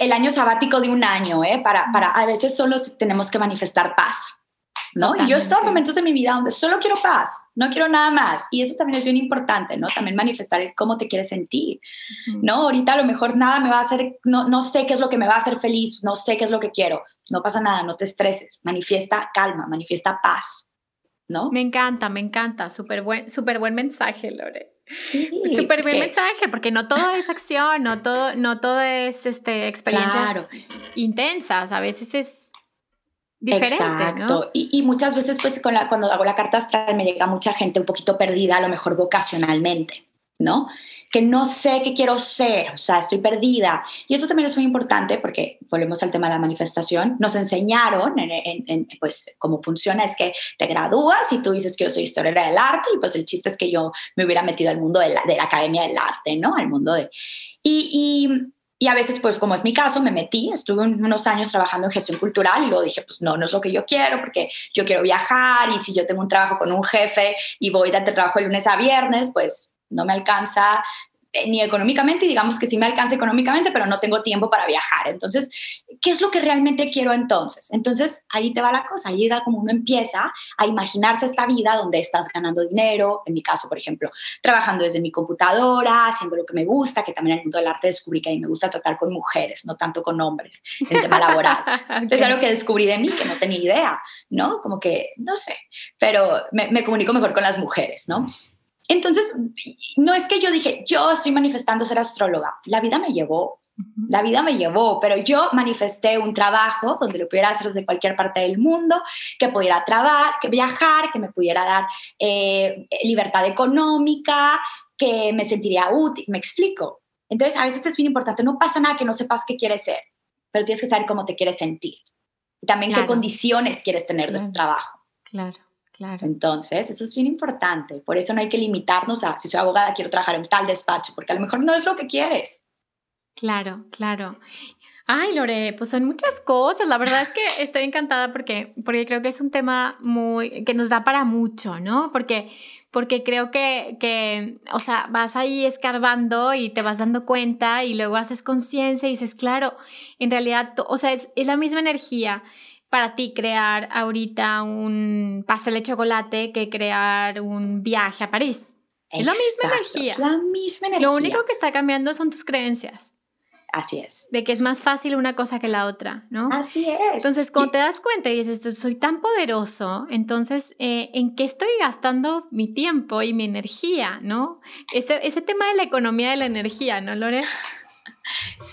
el, año sabático de un año, ¿eh? Para, para, a veces solo tenemos que manifestar paz. ¿No? Y yo estoy en momentos de mi vida donde solo quiero paz, no quiero nada más. Y eso también es bien importante, ¿no? También manifestar el cómo te quieres sentir, ¿no? Ahorita a lo mejor nada me va a hacer, no, no sé qué es lo que me va a hacer feliz, no sé qué es lo que quiero. No pasa nada, no te estreses, manifiesta calma, manifiesta paz. ¿no? Me encanta, me encanta. Súper buen, súper buen mensaje, Lore. Sí, Súper buen mensaje, porque no todo es acción, no todo, no todo es este, experiencias intensas, a veces es diferente. Exacto. Y, muchas veces, pues, con la, cuando hago la carta astral, me llega mucha gente un poquito perdida, a lo mejor vocacionalmente, ¿no? que no sé qué quiero ser, o sea, estoy perdida. Y eso también es muy importante porque, volvemos al tema de la manifestación, nos enseñaron en, pues cómo funciona, es que te gradúas y tú dices que yo soy historiadora del arte y pues el chiste es que yo me hubiera metido al mundo de la, de la Academia del Arte, ¿no? Al mundo de... Y, y, y, a veces, pues como es mi caso, me metí, estuve unos años trabajando en gestión cultural y luego dije, pues no, no es lo que yo quiero porque yo quiero viajar y si yo tengo un trabajo con un jefe y voy de trabajo de lunes a viernes, pues no me alcanza ni económicamente, y digamos que sí me alcanza económicamente, pero no tengo tiempo para viajar. Entonces, ¿qué es lo que realmente quiero entonces? Entonces, ahí te va la cosa, ahí llega como uno empieza a imaginarse esta vida donde estás ganando dinero, en mi caso, por ejemplo, trabajando desde mi computadora, haciendo lo que me gusta, que también en el mundo del arte descubrí que a mí me gusta tratar con mujeres, no tanto con hombres, el tema laboral. Es algo que descubrí de mí que no tenía idea, ¿no? Como que, no sé, pero me, me comunico mejor con las mujeres, ¿no? Entonces, no es que yo dije, yo estoy manifestando ser astróloga. La vida me llevó, la vida me llevó, pero yo manifesté un trabajo donde lo pudiera hacer desde cualquier parte del mundo, que pudiera trabajar, que viajar, que me pudiera dar eh, libertad económica, que me sentiría útil, me explico. Entonces, a veces es bien importante, no pasa nada que no sepas qué quieres ser, pero tienes que saber cómo te quieres sentir. Y también qué condiciones quieres tener de ese trabajo. Claro. Claro. Entonces, eso es bien importante. Por eso no hay que limitarnos a, si soy abogada, quiero trabajar en tal despacho, porque a lo mejor no es lo que quieres. Claro, claro. Ay, Lore, pues son muchas cosas. La verdad es que estoy encantada porque, porque creo que es un tema muy, que nos da para mucho, ¿no? Porque, porque creo que, que, o sea, vas ahí escarbando y te vas dando cuenta y luego haces conciencia y dices, claro, en realidad, o sea, es, es la misma energía para ti crear ahorita un pastel de chocolate que crear un viaje a París. es la misma energía. La misma energía. Lo único que está cambiando son tus creencias. Así es. De que es más fácil una cosa que la otra, ¿no? Así es. Entonces, cuando te das cuenta y dices, soy tan poderoso, entonces, eh, ¿en qué estoy gastando mi tiempo y mi energía, ¿no? Ese, ese tema de la economía de la energía, ¿no, Lore?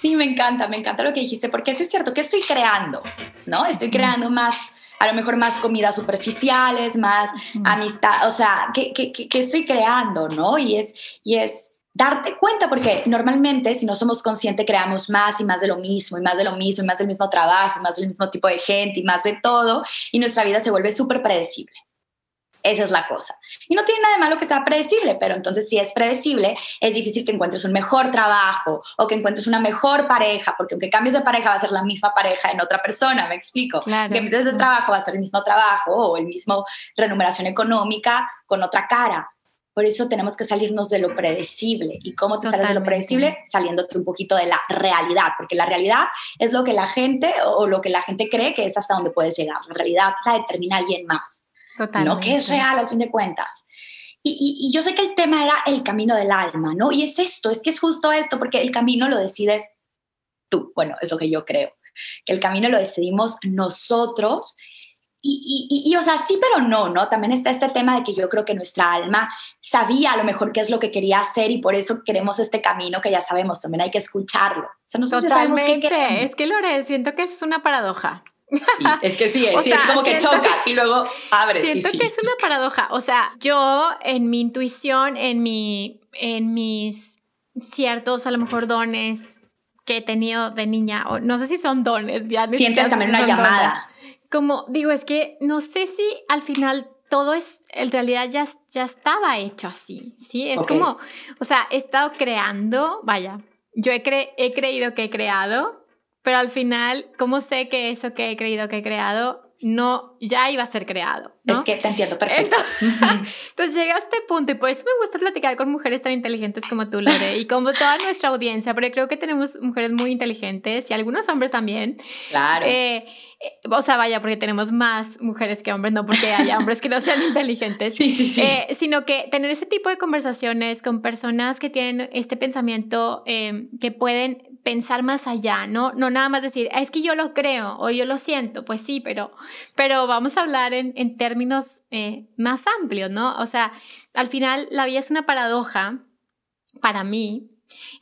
Sí, me encanta, me encanta lo que dijiste, porque es cierto, que estoy creando? ¿No? Estoy creando más, a lo mejor más comidas superficiales, más amistad, o sea, ¿qué, estoy creando? ¿No? Y es, y es darte cuenta, porque normalmente si no somos conscientes creamos más y más de lo mismo, y más de lo mismo, y más del mismo trabajo, y más del mismo tipo de gente, y más de todo, y nuestra vida se vuelve súper predecible. Esa es la cosa. Y no tiene nada de malo que sea predecible, pero entonces si es predecible, es difícil que encuentres un mejor trabajo o que encuentres una mejor pareja, porque aunque cambies de pareja va a ser la misma pareja en otra persona, me explico. Claro. Que cambies de trabajo va a ser el mismo trabajo o el mismo remuneración económica con otra cara. Por eso tenemos que salirnos de lo predecible. ¿Y cómo te sales de lo predecible? Saliéndote un poquito de la realidad, porque la realidad es lo que la gente o lo que la gente cree que es hasta donde puedes llegar. La realidad la determina alguien más. ¿No? Que es real al fin de cuentas. Y, y, yo sé que el tema era el camino del alma, ¿no? Y es esto, es que es justo esto, porque el camino lo decides tú. Bueno, es lo que yo creo, que el camino lo decidimos nosotros. Y, y, y, o sea, sí, pero no, ¿no? También está este tema de que yo creo que nuestra alma sabía a lo mejor qué es lo que quería hacer y por eso queremos este camino que ya sabemos, también hay que escucharlo. O sea, Totalmente, es que Lore, siento que es una paradoja es que sí, es, como que choca y luego abre. Siento que es una paradoja. O sea, yo en mi intuición, en, mi, en mis ciertos, a lo mejor, dones que he tenido de niña, o no sé si son dones, ya Sientes también una llamada. Como digo, es que no sé si al final todo es, en realidad ya, ya estaba hecho así, ¿sí? Es como, o sea, he estado creando, vaya, yo he, he creído que he creado, pero al final, ¿cómo sé que eso que he creído que he creado no ya iba a ser creado. Es que te entiendo perfecto. Entonces, llega a este punto y por eso me gusta platicar con mujeres tan inteligentes como tú, Lore, y como toda nuestra audiencia, porque creo que tenemos mujeres muy inteligentes y algunos hombres también. Claro. Eh, eh, o sea, vaya, porque tenemos más mujeres que hombres, no porque haya hombres que no sean inteligentes, sí, sí, sí. Eh, sino que tener ese tipo de conversaciones con personas que tienen este pensamiento que pueden pensar más allá, ¿no? No nada más decir, es que yo lo creo o yo lo siento, pues sí, pero, pero vamos a hablar en, en términos eh, más amplios, ¿no? O sea, al final la vida es una paradoja para mí.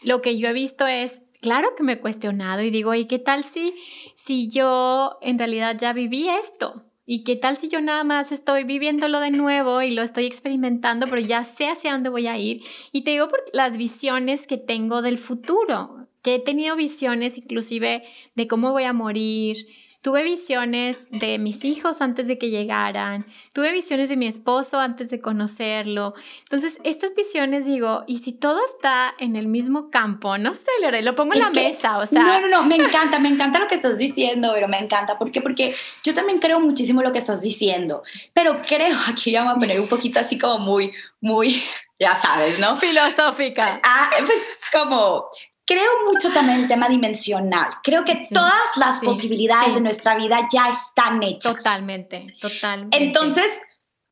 Lo que yo he visto es, claro que me he cuestionado y digo, ¿y qué tal si, si yo en realidad ya viví esto? ¿Y qué tal si yo nada más estoy viviéndolo de nuevo y lo estoy experimentando, pero ya sé hacia dónde voy a ir? Y te digo por las visiones que tengo del futuro, que he tenido visiones inclusive de cómo voy a morir, Tuve visiones de mis hijos antes de que llegaran, tuve visiones de mi esposo antes de conocerlo. Entonces, estas visiones digo, y si todo está en el mismo campo, no sé, Lore, lo pongo en la mesa, o sea. No, no, no, me encanta, me encanta lo que estás diciendo, pero me encanta. ¿Por qué? Porque yo también creo muchísimo lo que estás diciendo, pero creo, aquí ya voy a poner un poquito así como muy, muy, ya sabes, ¿no? Filosófica. Ah, pues como creo mucho también el tema dimensional. Creo que todas las posibilidades de nuestra vida ya están hechas. Totalmente, totalmente. Entonces,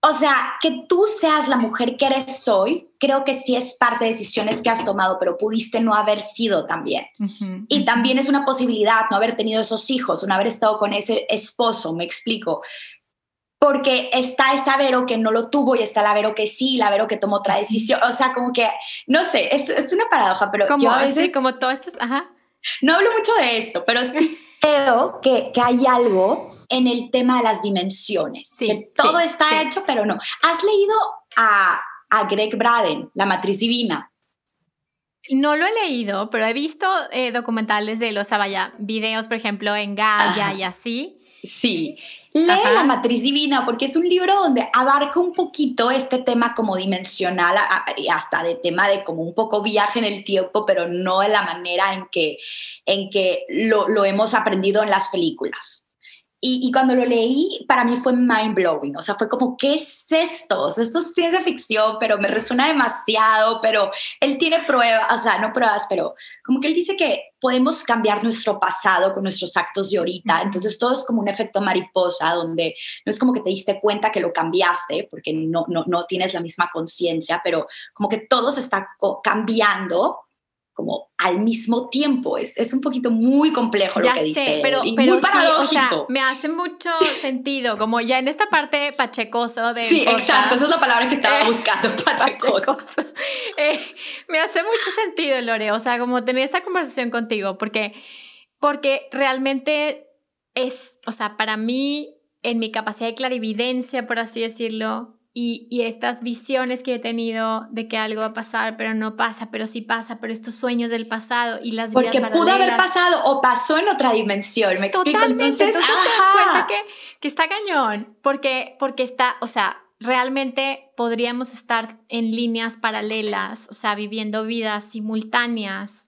o sea, que tú seas la mujer que eres hoy, creo que sí es parte de decisiones que has tomado, pero pudiste no haber sido también. y también es una posibilidad no haber tenido esos hijos, no haber estado con ese esposo, me explico porque está esa Vero que no lo tuvo y está la Vero que sí, la Vero que tomó otra decisión. O sea, como que, no sé, es, es una paradoja, pero como, yo a veces... como todo esto, ajá. No hablo mucho de esto, pero sí creo que, que hay algo en el tema de las dimensiones, sí, que todo está hecho, pero no. ¿Has leído a, a Greg Braden, La Matriz Divina? No lo he leído, pero he visto eh, documentales de los, vaya, videos, por ejemplo, en Gaia y así. Sí, Lee La Matriz Divina porque es un libro donde abarca un poquito este tema como dimensional, hasta de tema de como un poco viaje en el tiempo, pero no de la manera en que, en que lo, lo hemos aprendido en las películas. Y, cuando lo leí, para mí fue mind blowing. O sea, fue como, ¿qué es esto? esto es ciencia ficción, pero me resuena demasiado. Pero él tiene pruebas, o sea, no pruebas, pero como que él dice que podemos cambiar nuestro pasado con nuestros actos de ahorita. Entonces, todo es como un efecto mariposa, donde no es como que te diste cuenta que lo cambiaste, porque no, no, no tienes la misma conciencia, pero como que todo se está cambiando como al mismo tiempo. Es, es un poquito muy complejo lo que dice. Pero, pero muy paradójico. o sea, me hace mucho sentido, como ya en esta parte pachecoso de... Sí, exacto, esa es la palabra que estaba eh, buscando, pachecoso. Eh, me hace mucho sentido, Lore, o sea, como tener esta conversación contigo, porque, porque realmente es, o sea, para mí, en mi capacidad de clarividencia, por así decirlo, y, estas visiones que he tenido de que algo va a pasar, pero no pasa, pero sí pasa, pero estos sueños del pasado y las Porque pudo haber pasado o pasó en otra dimensión, ¿me explico? Totalmente, entonces, te das cuenta que, que está cañón, porque, porque está, o sea, realmente podríamos estar en líneas paralelas, o sea, viviendo vidas simultáneas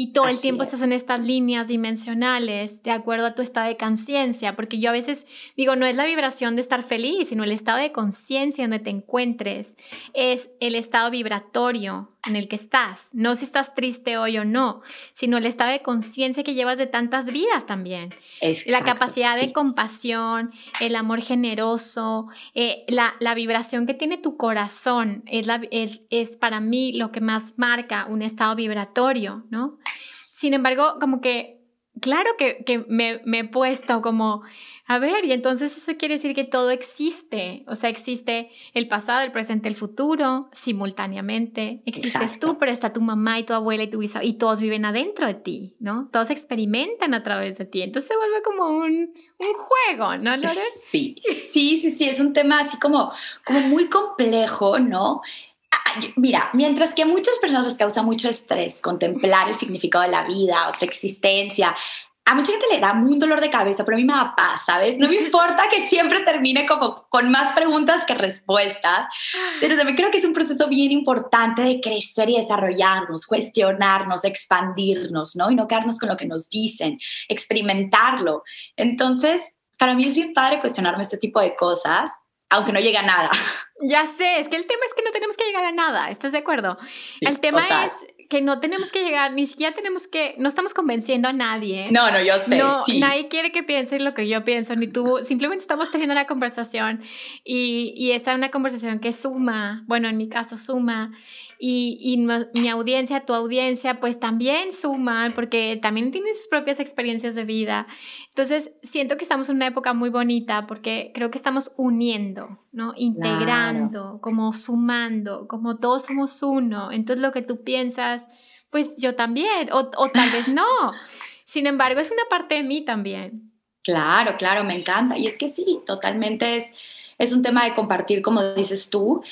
y todo el tiempo estás en estas líneas dimensionales de acuerdo a tu estado de conciencia, porque yo a veces digo, no es la vibración de estar feliz, sino el estado de conciencia donde te encuentres, es el estado vibratorio en el que estás, no si estás triste hoy o no, sino el estado de conciencia que llevas de tantas vidas también. la capacidad de compasión, el amor generoso, eh, la, la, vibración que tiene tu corazón es, la, es, es para mí lo que más marca un estado vibratorio, ¿no? Sin embargo, como que, claro que, que me, me he puesto como a ver, y entonces eso quiere decir que todo existe, o sea, existe el pasado, el presente, el futuro, simultáneamente. Existes tú, pero está tu mamá y tu abuela y tu hija, y todos viven adentro de ti, ¿no? Todos experimentan a través de ti. Entonces se vuelve como un, un juego, ¿no, Lore? Sí, sí, sí, sí, es un tema así como, como muy complejo, ¿no? Mira, mientras que a muchas personas les causa mucho estrés contemplar el significado de la vida, otra existencia, a mucha gente le da un dolor de cabeza, pero a mí me da paz, ¿sabes? No me importa que siempre termine como con más preguntas que respuestas, pero también creo que es un proceso bien importante de crecer y desarrollarnos, cuestionarnos, expandirnos, ¿no? Y no quedarnos con lo que nos dicen, experimentarlo. Entonces, para mí es bien padre cuestionarme este tipo de cosas, aunque no llegue a nada. Ya sé, es que el tema es que no tenemos que llegar a nada, ¿estás de acuerdo? el tema es que no tenemos que llegar, ni siquiera tenemos que, no estamos convenciendo a nadie. No, no, yo sé. No, nadie quiere que piense lo que yo pienso, ni tú. Simplemente estamos teniendo una conversación y, y esa es una conversación que suma, bueno, en mi caso suma, y, y mi audiencia, tu audiencia, pues también suman porque también tienen sus propias experiencias de vida. Entonces, siento que estamos en una época muy bonita porque creo que estamos uniendo, ¿no? Integrando, como sumando, como todos somos uno. Entonces, lo que tú piensas, pues yo también, o, tal vez no. Sin embargo, es una parte de mí también. Claro, claro, me encanta. Y es que sí, totalmente es, es un tema de compartir, como dices tú,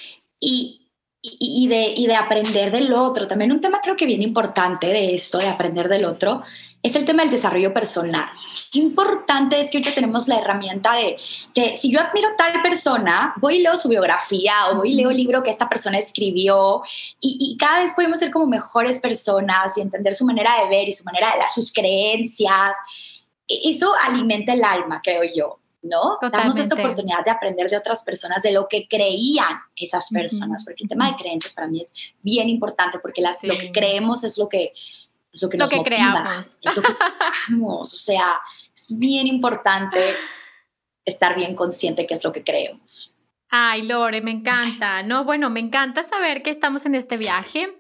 y, y, de, y de aprender del otro. También un tema creo que bien importante de esto, de aprender del otro, es el tema del desarrollo personal. Qué importante es que hoy tenemos la herramienta de, de, si yo admiro tal persona, voy y leo su biografía o voy y leo el libro que esta persona escribió y, y, cada vez podemos ser como mejores personas y entender su manera de ver y su manera de dar sus creencias. E, eso alimenta el alma, creo yo. ¿no? Damos esta oportunidad de aprender de otras personas, de lo que creían esas personas, porque el tema de creencias para mí es bien importante, porque las, lo que creemos es lo que, es lo que nos creamos. es lo que creamos, o sea, es bien importante estar bien consciente qué es lo que creemos. Ay, Lore, me encanta, ¿no? Bueno, me encanta saber que estamos en este viaje,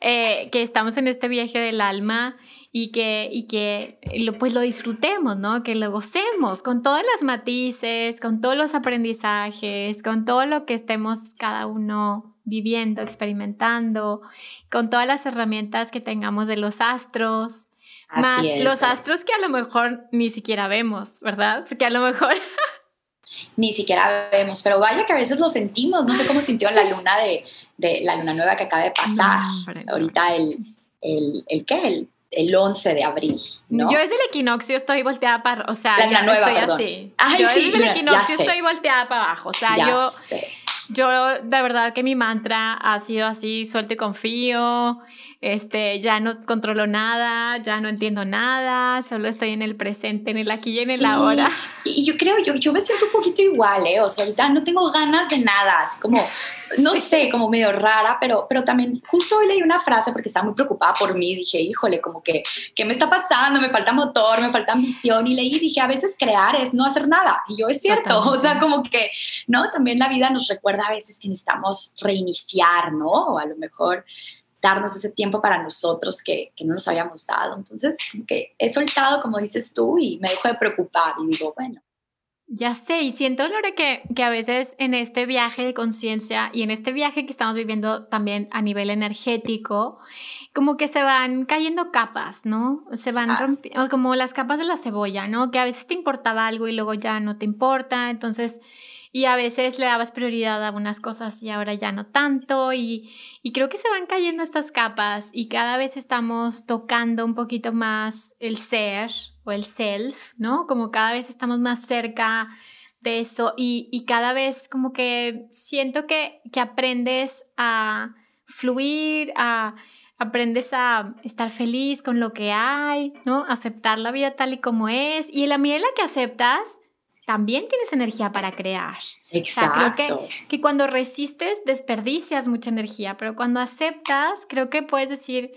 eh, que estamos en este viaje del alma y que, y que lo, pues lo disfrutemos, ¿no? Que lo gocemos con todas las matices, con todos los aprendizajes, con todo lo que estemos cada uno viviendo, experimentando, con todas las herramientas que tengamos de los astros, más los astros que a lo mejor ni siquiera vemos, ¿verdad? Porque a lo mejor... ni siquiera vemos, pero vaya que a veces lo sentimos, no sé cómo sintió la luna de, de la luna nueva que acaba de pasar, ahorita el, el, el, ¿qué? El el 11 de abril, ¿no? Yo desde el equinoccio estoy volteada para, o sea, la, nueva, estoy así. yo desde el equinoccio estoy volteada para abajo, o sea, yo yo de verdad que mi mantra ha sido así, suelto y confío, este, ya no controlo nada, ya no entiendo nada, solo estoy en el presente, en el aquí y en el ahora. Y yo creo, yo, yo me siento un poquito igual, ¿eh? O sea, ahorita no tengo ganas de nada, así como, no sé, como medio rara, pero, pero también justo hoy leí una frase porque estaba muy preocupada por mí, dije, híjole, como que, ¿qué me está pasando? Me falta motor, me falta ambición, y leí dije, a veces crear es no hacer nada, y yo es cierto, o sea, como que, ¿no? También la vida nos recuerda a veces que necesitamos reiniciar, ¿no? O a lo mejor darnos ese tiempo para nosotros que, que, no nos habíamos dado. Entonces, como que he soltado, como dices tú, y me dejo de preocupar y digo, bueno. Ya sé, y siento, Lore, que, que a veces en este viaje de conciencia y en este viaje que estamos viviendo también a nivel energético, como que se van cayendo capas, ¿no? Se van ah. rompiendo, como las capas de la cebolla, ¿no? Que a veces te importaba algo y luego ya no te importa, entonces y a veces le dabas prioridad a unas cosas y ahora ya no tanto y, y, creo que se van cayendo estas capas y cada vez estamos tocando un poquito más el ser o el self, ¿no? Como cada vez estamos más cerca de eso y, y cada vez como que siento que, que aprendes a fluir, a aprendes a estar feliz con lo que hay, ¿no? Aceptar la vida tal y como es. Y en la medida en la que aceptas, también tienes energía para crear. Exacto. creo que, que cuando resistes desperdicias mucha energía, pero cuando aceptas, creo que puedes decir,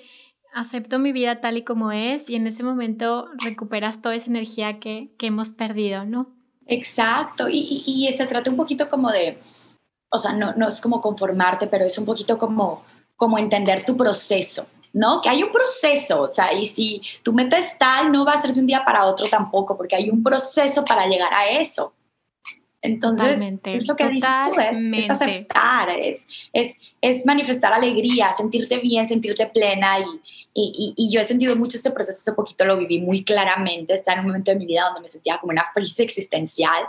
acepto mi vida tal y como es y en ese momento recuperas toda esa energía que, que hemos perdido, ¿no? Exacto, y, y, y, se trata un poquito como de, o sea, no, no es como conformarte, pero es un poquito como, como entender tu proceso. ¿No? Que hay un proceso, o sea, y si tu meta es tal, no va a ser de un día para otro tampoco, porque hay un proceso para llegar a eso. Entonces, es lo que dices tú, es, aceptar, es, es, manifestar alegría, sentirte bien, sentirte plena. Y, y, y, yo he sentido mucho este proceso, hace poquito lo viví muy claramente, está en un momento de mi vida donde me sentía como una crisis existencial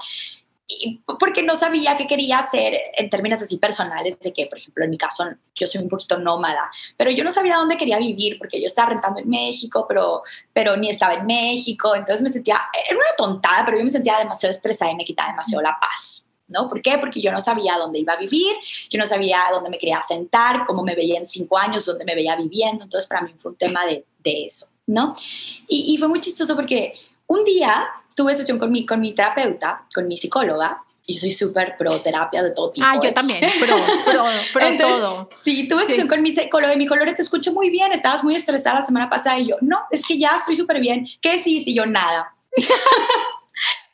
porque no sabía qué quería hacer en términos así personales, de que, por ejemplo, en mi caso, yo soy un poquito nómada, pero yo no sabía dónde quería vivir, porque yo estaba rentando en México, pero, pero ni estaba en México, entonces me sentía, era una tontada, pero yo me sentía demasiado estresada y me quitaba demasiado la paz. ¿No? ¿Por qué? Porque yo no sabía dónde iba a vivir, yo no sabía dónde me quería sentar, cómo me veía en cinco años, dónde me veía viviendo, entonces para mí fue un tema de, de eso, ¿no? Y, y fue muy chistoso porque un día tuve sesión con mi, con mi terapeuta, con mi psicóloga, yo soy súper pro terapia de todo tipo. Ah, yo también, pro, pro, pro todo. Sí, tuve sesión con mi psicólogo y mi color te escucho muy bien, estabas muy estresada la semana pasada y yo, no, es que ya estoy súper bien. ¿Qué sí? Si yo nada.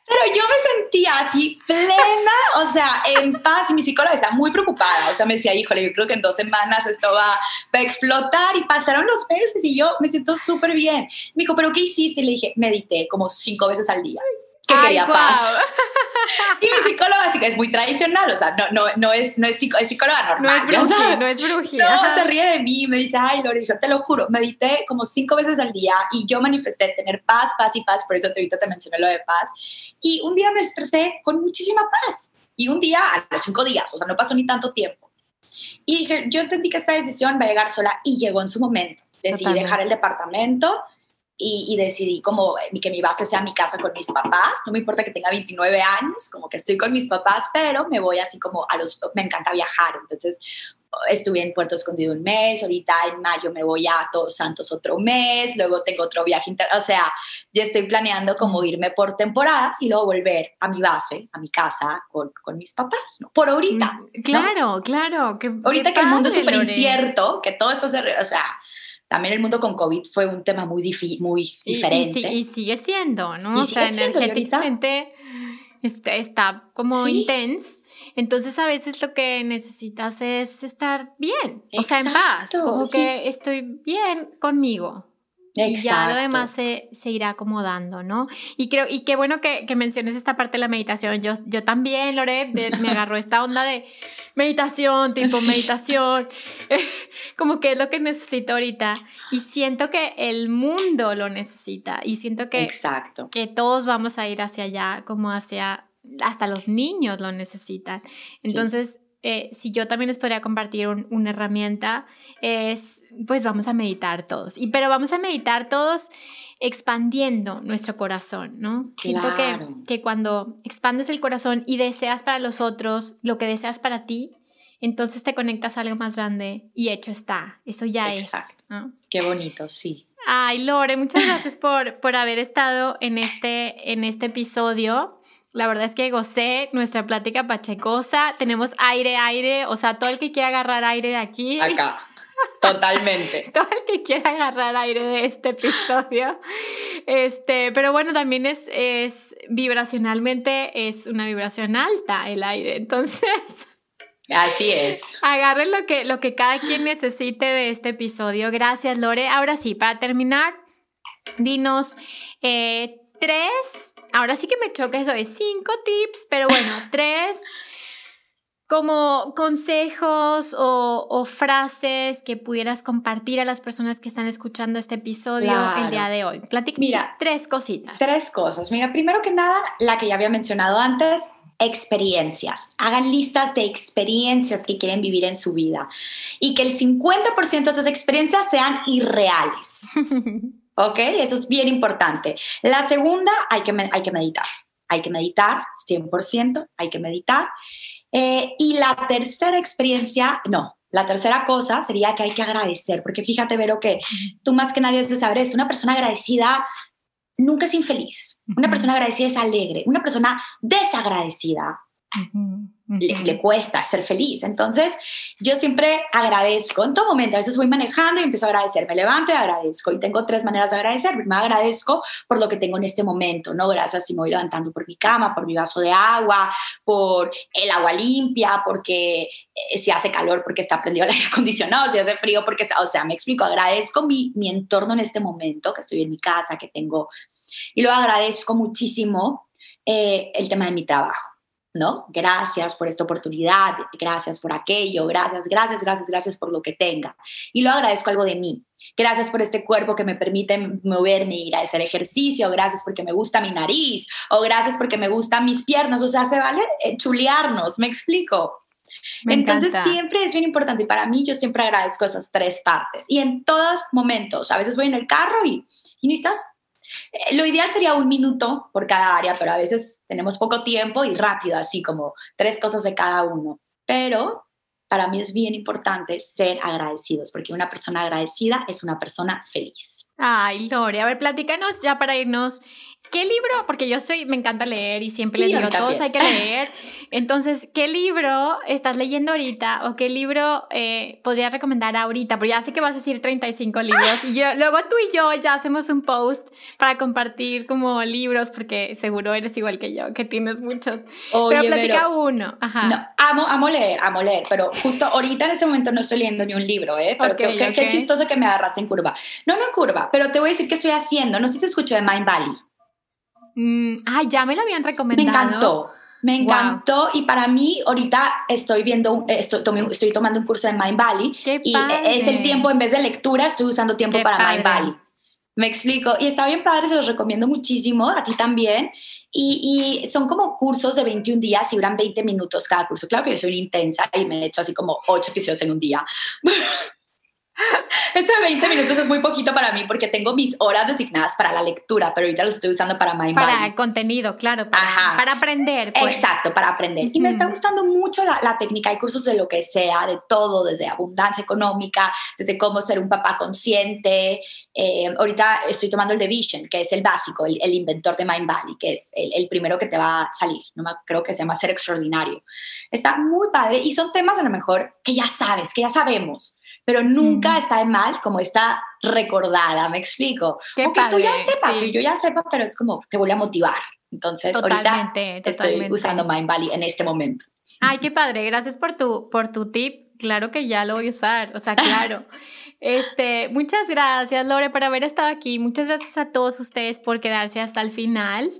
Pero yo me sentía así plena, o sea, en paz. Y mi psicóloga estaba muy preocupada. O sea, me decía, híjole, yo creo que en dos semanas esto va, a explotar. Y pasaron los meses y yo me siento súper bien. Me dijo, ¿pero qué hiciste? Y le dije, medité como cinco veces al día que quería paz. Y mi psicóloga así que es muy tradicional, o sea, no, no, no, es, no es, psicóloga normal. No es brují, no es brují. No, se ríe de mí, me dice, ay, Lore, yo te lo juro, medité como cinco veces al día y yo manifesté tener paz, paz y paz, por eso ahorita te mencioné lo de paz. Y un día me desperté con muchísima paz. Y un día a los cinco días, o sea, no pasó ni tanto tiempo. Y dije, yo entendí que esta decisión va a llegar sola y llegó en su momento. Decidí dejar el departamento, y, decidí como eh, que mi base sea mi casa con mis papás. No me importa que tenga 29 años, como que estoy con mis papás, pero me voy así como a los... Me encanta viajar, entonces estuve en Puerto Escondido un mes, ahorita en mayo me voy a Todos Santos otro mes, luego tengo otro viaje, inter o sea, ya estoy planeando como irme por temporadas y luego volver a mi base, a mi casa con, con mis papás, ¿no? Por ahorita. Claro, claro. Que, ahorita que el mundo es súper incierto, que todo esto se... O sea, también el mundo con COVID fue un tema muy, muy diferente. Y, sigue siendo, ¿no? o sea, energéticamente está, está, como intenso. Entonces a veces lo que necesitas es estar bien, o sea, en paz, como que estoy bien conmigo. Y ya lo demás se, se, irá acomodando, ¿no? Y creo, y qué bueno que, que menciones esta parte de la meditación. Yo, yo también, Lore, me agarró esta onda de meditación, tipo meditación, como que es lo que necesito ahorita. Y siento que el mundo lo necesita y siento que, Exacto. que todos vamos a ir hacia allá, como hacia, hasta los niños lo necesitan. Entonces, eh, si yo también les podría compartir una herramienta, es, pues vamos a meditar todos. Y, pero vamos a meditar todos expandiendo nuestro corazón, ¿no? Siento que, que cuando expandes el corazón y deseas para los otros lo que deseas para ti, entonces te conectas a algo más grande y hecho está. Eso ya es. ¿no? Qué bonito, sí. Ay, Lore, muchas gracias por, por haber estado en este, en este episodio. La verdad es que gocé nuestra plática pachecosa. Tenemos aire, aire. O sea, todo el que quiera agarrar aire de aquí. Acá. Totalmente. Todo el que quiera agarrar aire de este episodio. Este, pero bueno, también es, es vibracionalmente, es una vibración alta el aire. Entonces. Así es. Agarren lo que, lo que cada quien necesite de este episodio. Gracias, Lore. Ahora sí, para terminar, dinos eh, tres. Ahora sí que me choca eso de cinco tips, pero bueno, tres como consejos o, frases que pudieras compartir a las personas que están escuchando este episodio el día de hoy. Mira, tres cositas. Tres cosas. Mira, primero que nada, la que ya había mencionado antes, experiencias. Hagan listas de experiencias que quieren vivir en su vida y que el 50% de esas experiencias sean irreales. ¿Ok? Eso es bien importante. La segunda, hay que, hay que meditar. Hay que meditar, 100%, hay que meditar. Eh, y la tercera experiencia, no, la tercera cosa sería que hay que agradecer, porque fíjate, Vero, que tú más que nadie has de saber, es una persona agradecida nunca es infeliz, una persona agradecida es alegre, una persona desagradecida le, cuesta ser feliz. Entonces, yo siempre agradezco en todo momento. A veces voy manejando y empiezo a agradecer. Me levanto y agradezco. Y tengo tres maneras de agradecer. Me agradezco por lo que tengo en este momento, ¿no? Gracias si me voy levantando por mi cama, por mi vaso de agua, por el agua limpia, porque eh, si hace calor, porque está prendido el aire acondicionado, si hace frío, porque está, o sea, me explico, agradezco mi, mi entorno en este momento, que estoy en mi casa, que tengo, y lo agradezco muchísimo eh, el tema de mi trabajo ¿no? Gracias por esta oportunidad, gracias por aquello, gracias, gracias, gracias, gracias por lo que tenga. Y lo agradezco algo de mí. Gracias por este cuerpo que me permite moverme, ir a hacer ejercicio, gracias porque me gusta mi nariz, o gracias porque me gustan mis piernas, o sea, se vale eh, chulearnos, me explico. Entonces siempre es bien importante y para mí yo siempre agradezco esas tres partes y en todos momentos, a veces voy en el carro y, y necesitas lo ideal sería un minuto por cada área, pero a veces tenemos poco tiempo y rápido, así como tres cosas de cada uno. Pero para mí es bien importante ser agradecidos, porque una persona agradecida es una persona feliz. Ay, Lore, a ver, platícanos ya para irnos ¿Qué libro? Porque yo soy, me encanta leer y siempre les digo, todos hay que leer. Entonces, ¿qué libro estás leyendo ahorita o qué libro eh, podría recomendar ahorita? Porque ya sé que vas a decir 35 libros y yo, luego tú y yo ya hacemos un post para compartir como libros porque seguro eres igual que yo, que tienes muchos. pero platica uno. Ajá. No, amo, amo leer, amo leer, pero justo ahorita en este momento no estoy leyendo ni un libro, ¿eh? Pero qué, chistoso que me agarraste en curva. No, no en curva, pero te voy a decir qué estoy haciendo. No sé si se escuchó de Mind Valley. Mm, ah, ya me lo habían recomendado. Me encantó. Me encantó y para mí ahorita estoy viendo, estoy, estoy tomando un curso de Mind Valley y es el tiempo, en vez de lectura, estoy usando tiempo para Mind Valley. Me explico. Y está bien padre, se los recomiendo muchísimo, a ti también. Y, y, son como cursos de 21 días y duran 20 minutos cada curso. Claro que yo soy intensa y me he hecho así como 8 episodios en un día. Esto de 20 minutos es muy poquito para mí porque tengo mis horas designadas para la lectura, pero ahorita los estoy usando para Mind Para el contenido, claro, para, para aprender. Pues. Exacto, para aprender. Y me está gustando mucho la, la, técnica. Hay cursos de lo que sea, de todo, desde abundancia económica, desde cómo ser un papá consciente. Eh, ahorita estoy tomando el de Vision, que es el básico, el, inventor de Mind Valley, que es el, el, primero que te va a salir. No me, creo que se llama Ser Extraordinario. Está muy padre y son temas a lo mejor que ya sabes, que ya sabemos pero nunca está de mal como está recordada, me explico. Qué Aunque tú ya sepas, yo ya sepa, pero es como te voy a motivar. Entonces, totalmente, ahorita estoy usando Mind Valley en este momento. Ay, qué padre, gracias por tu, por tu tip. Claro que ya lo voy a usar, o sea, claro. Este, muchas gracias, Lore, por haber estado aquí. Muchas gracias a todos ustedes por quedarse hasta el final.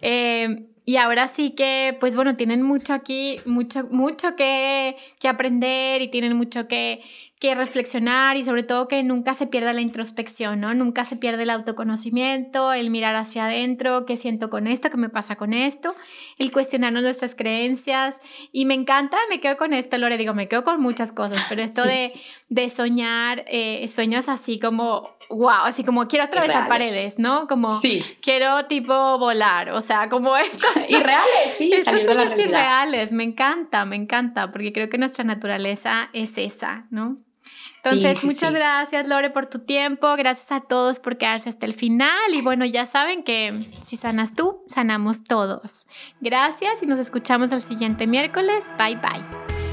Eh, y ahora sí que, pues bueno, tienen mucho aquí, mucho, mucho que, que aprender y tienen mucho que, que reflexionar y sobre todo que nunca se pierda la introspección, ¿no? Nunca se pierde el autoconocimiento, el mirar hacia adentro, qué siento con esto, qué me pasa con esto, el cuestionarnos nuestras creencias. Y me encanta, me quedo con esto, Lore, digo, me quedo con muchas cosas, pero esto de, de soñar eh, sueños así como wow, así como quiero atravesar paredes, ¿no? Como quiero tipo volar, o sea, como esto. Irreales, sí. Estos son irreales, me encanta, me encanta, porque creo que nuestra naturaleza es esa, ¿no? Entonces, muchas gracias Lore por tu tiempo, gracias a todos por quedarse hasta el final y bueno, ya saben que si sanas tú, sanamos todos. Gracias y nos escuchamos el siguiente miércoles. Bye bye.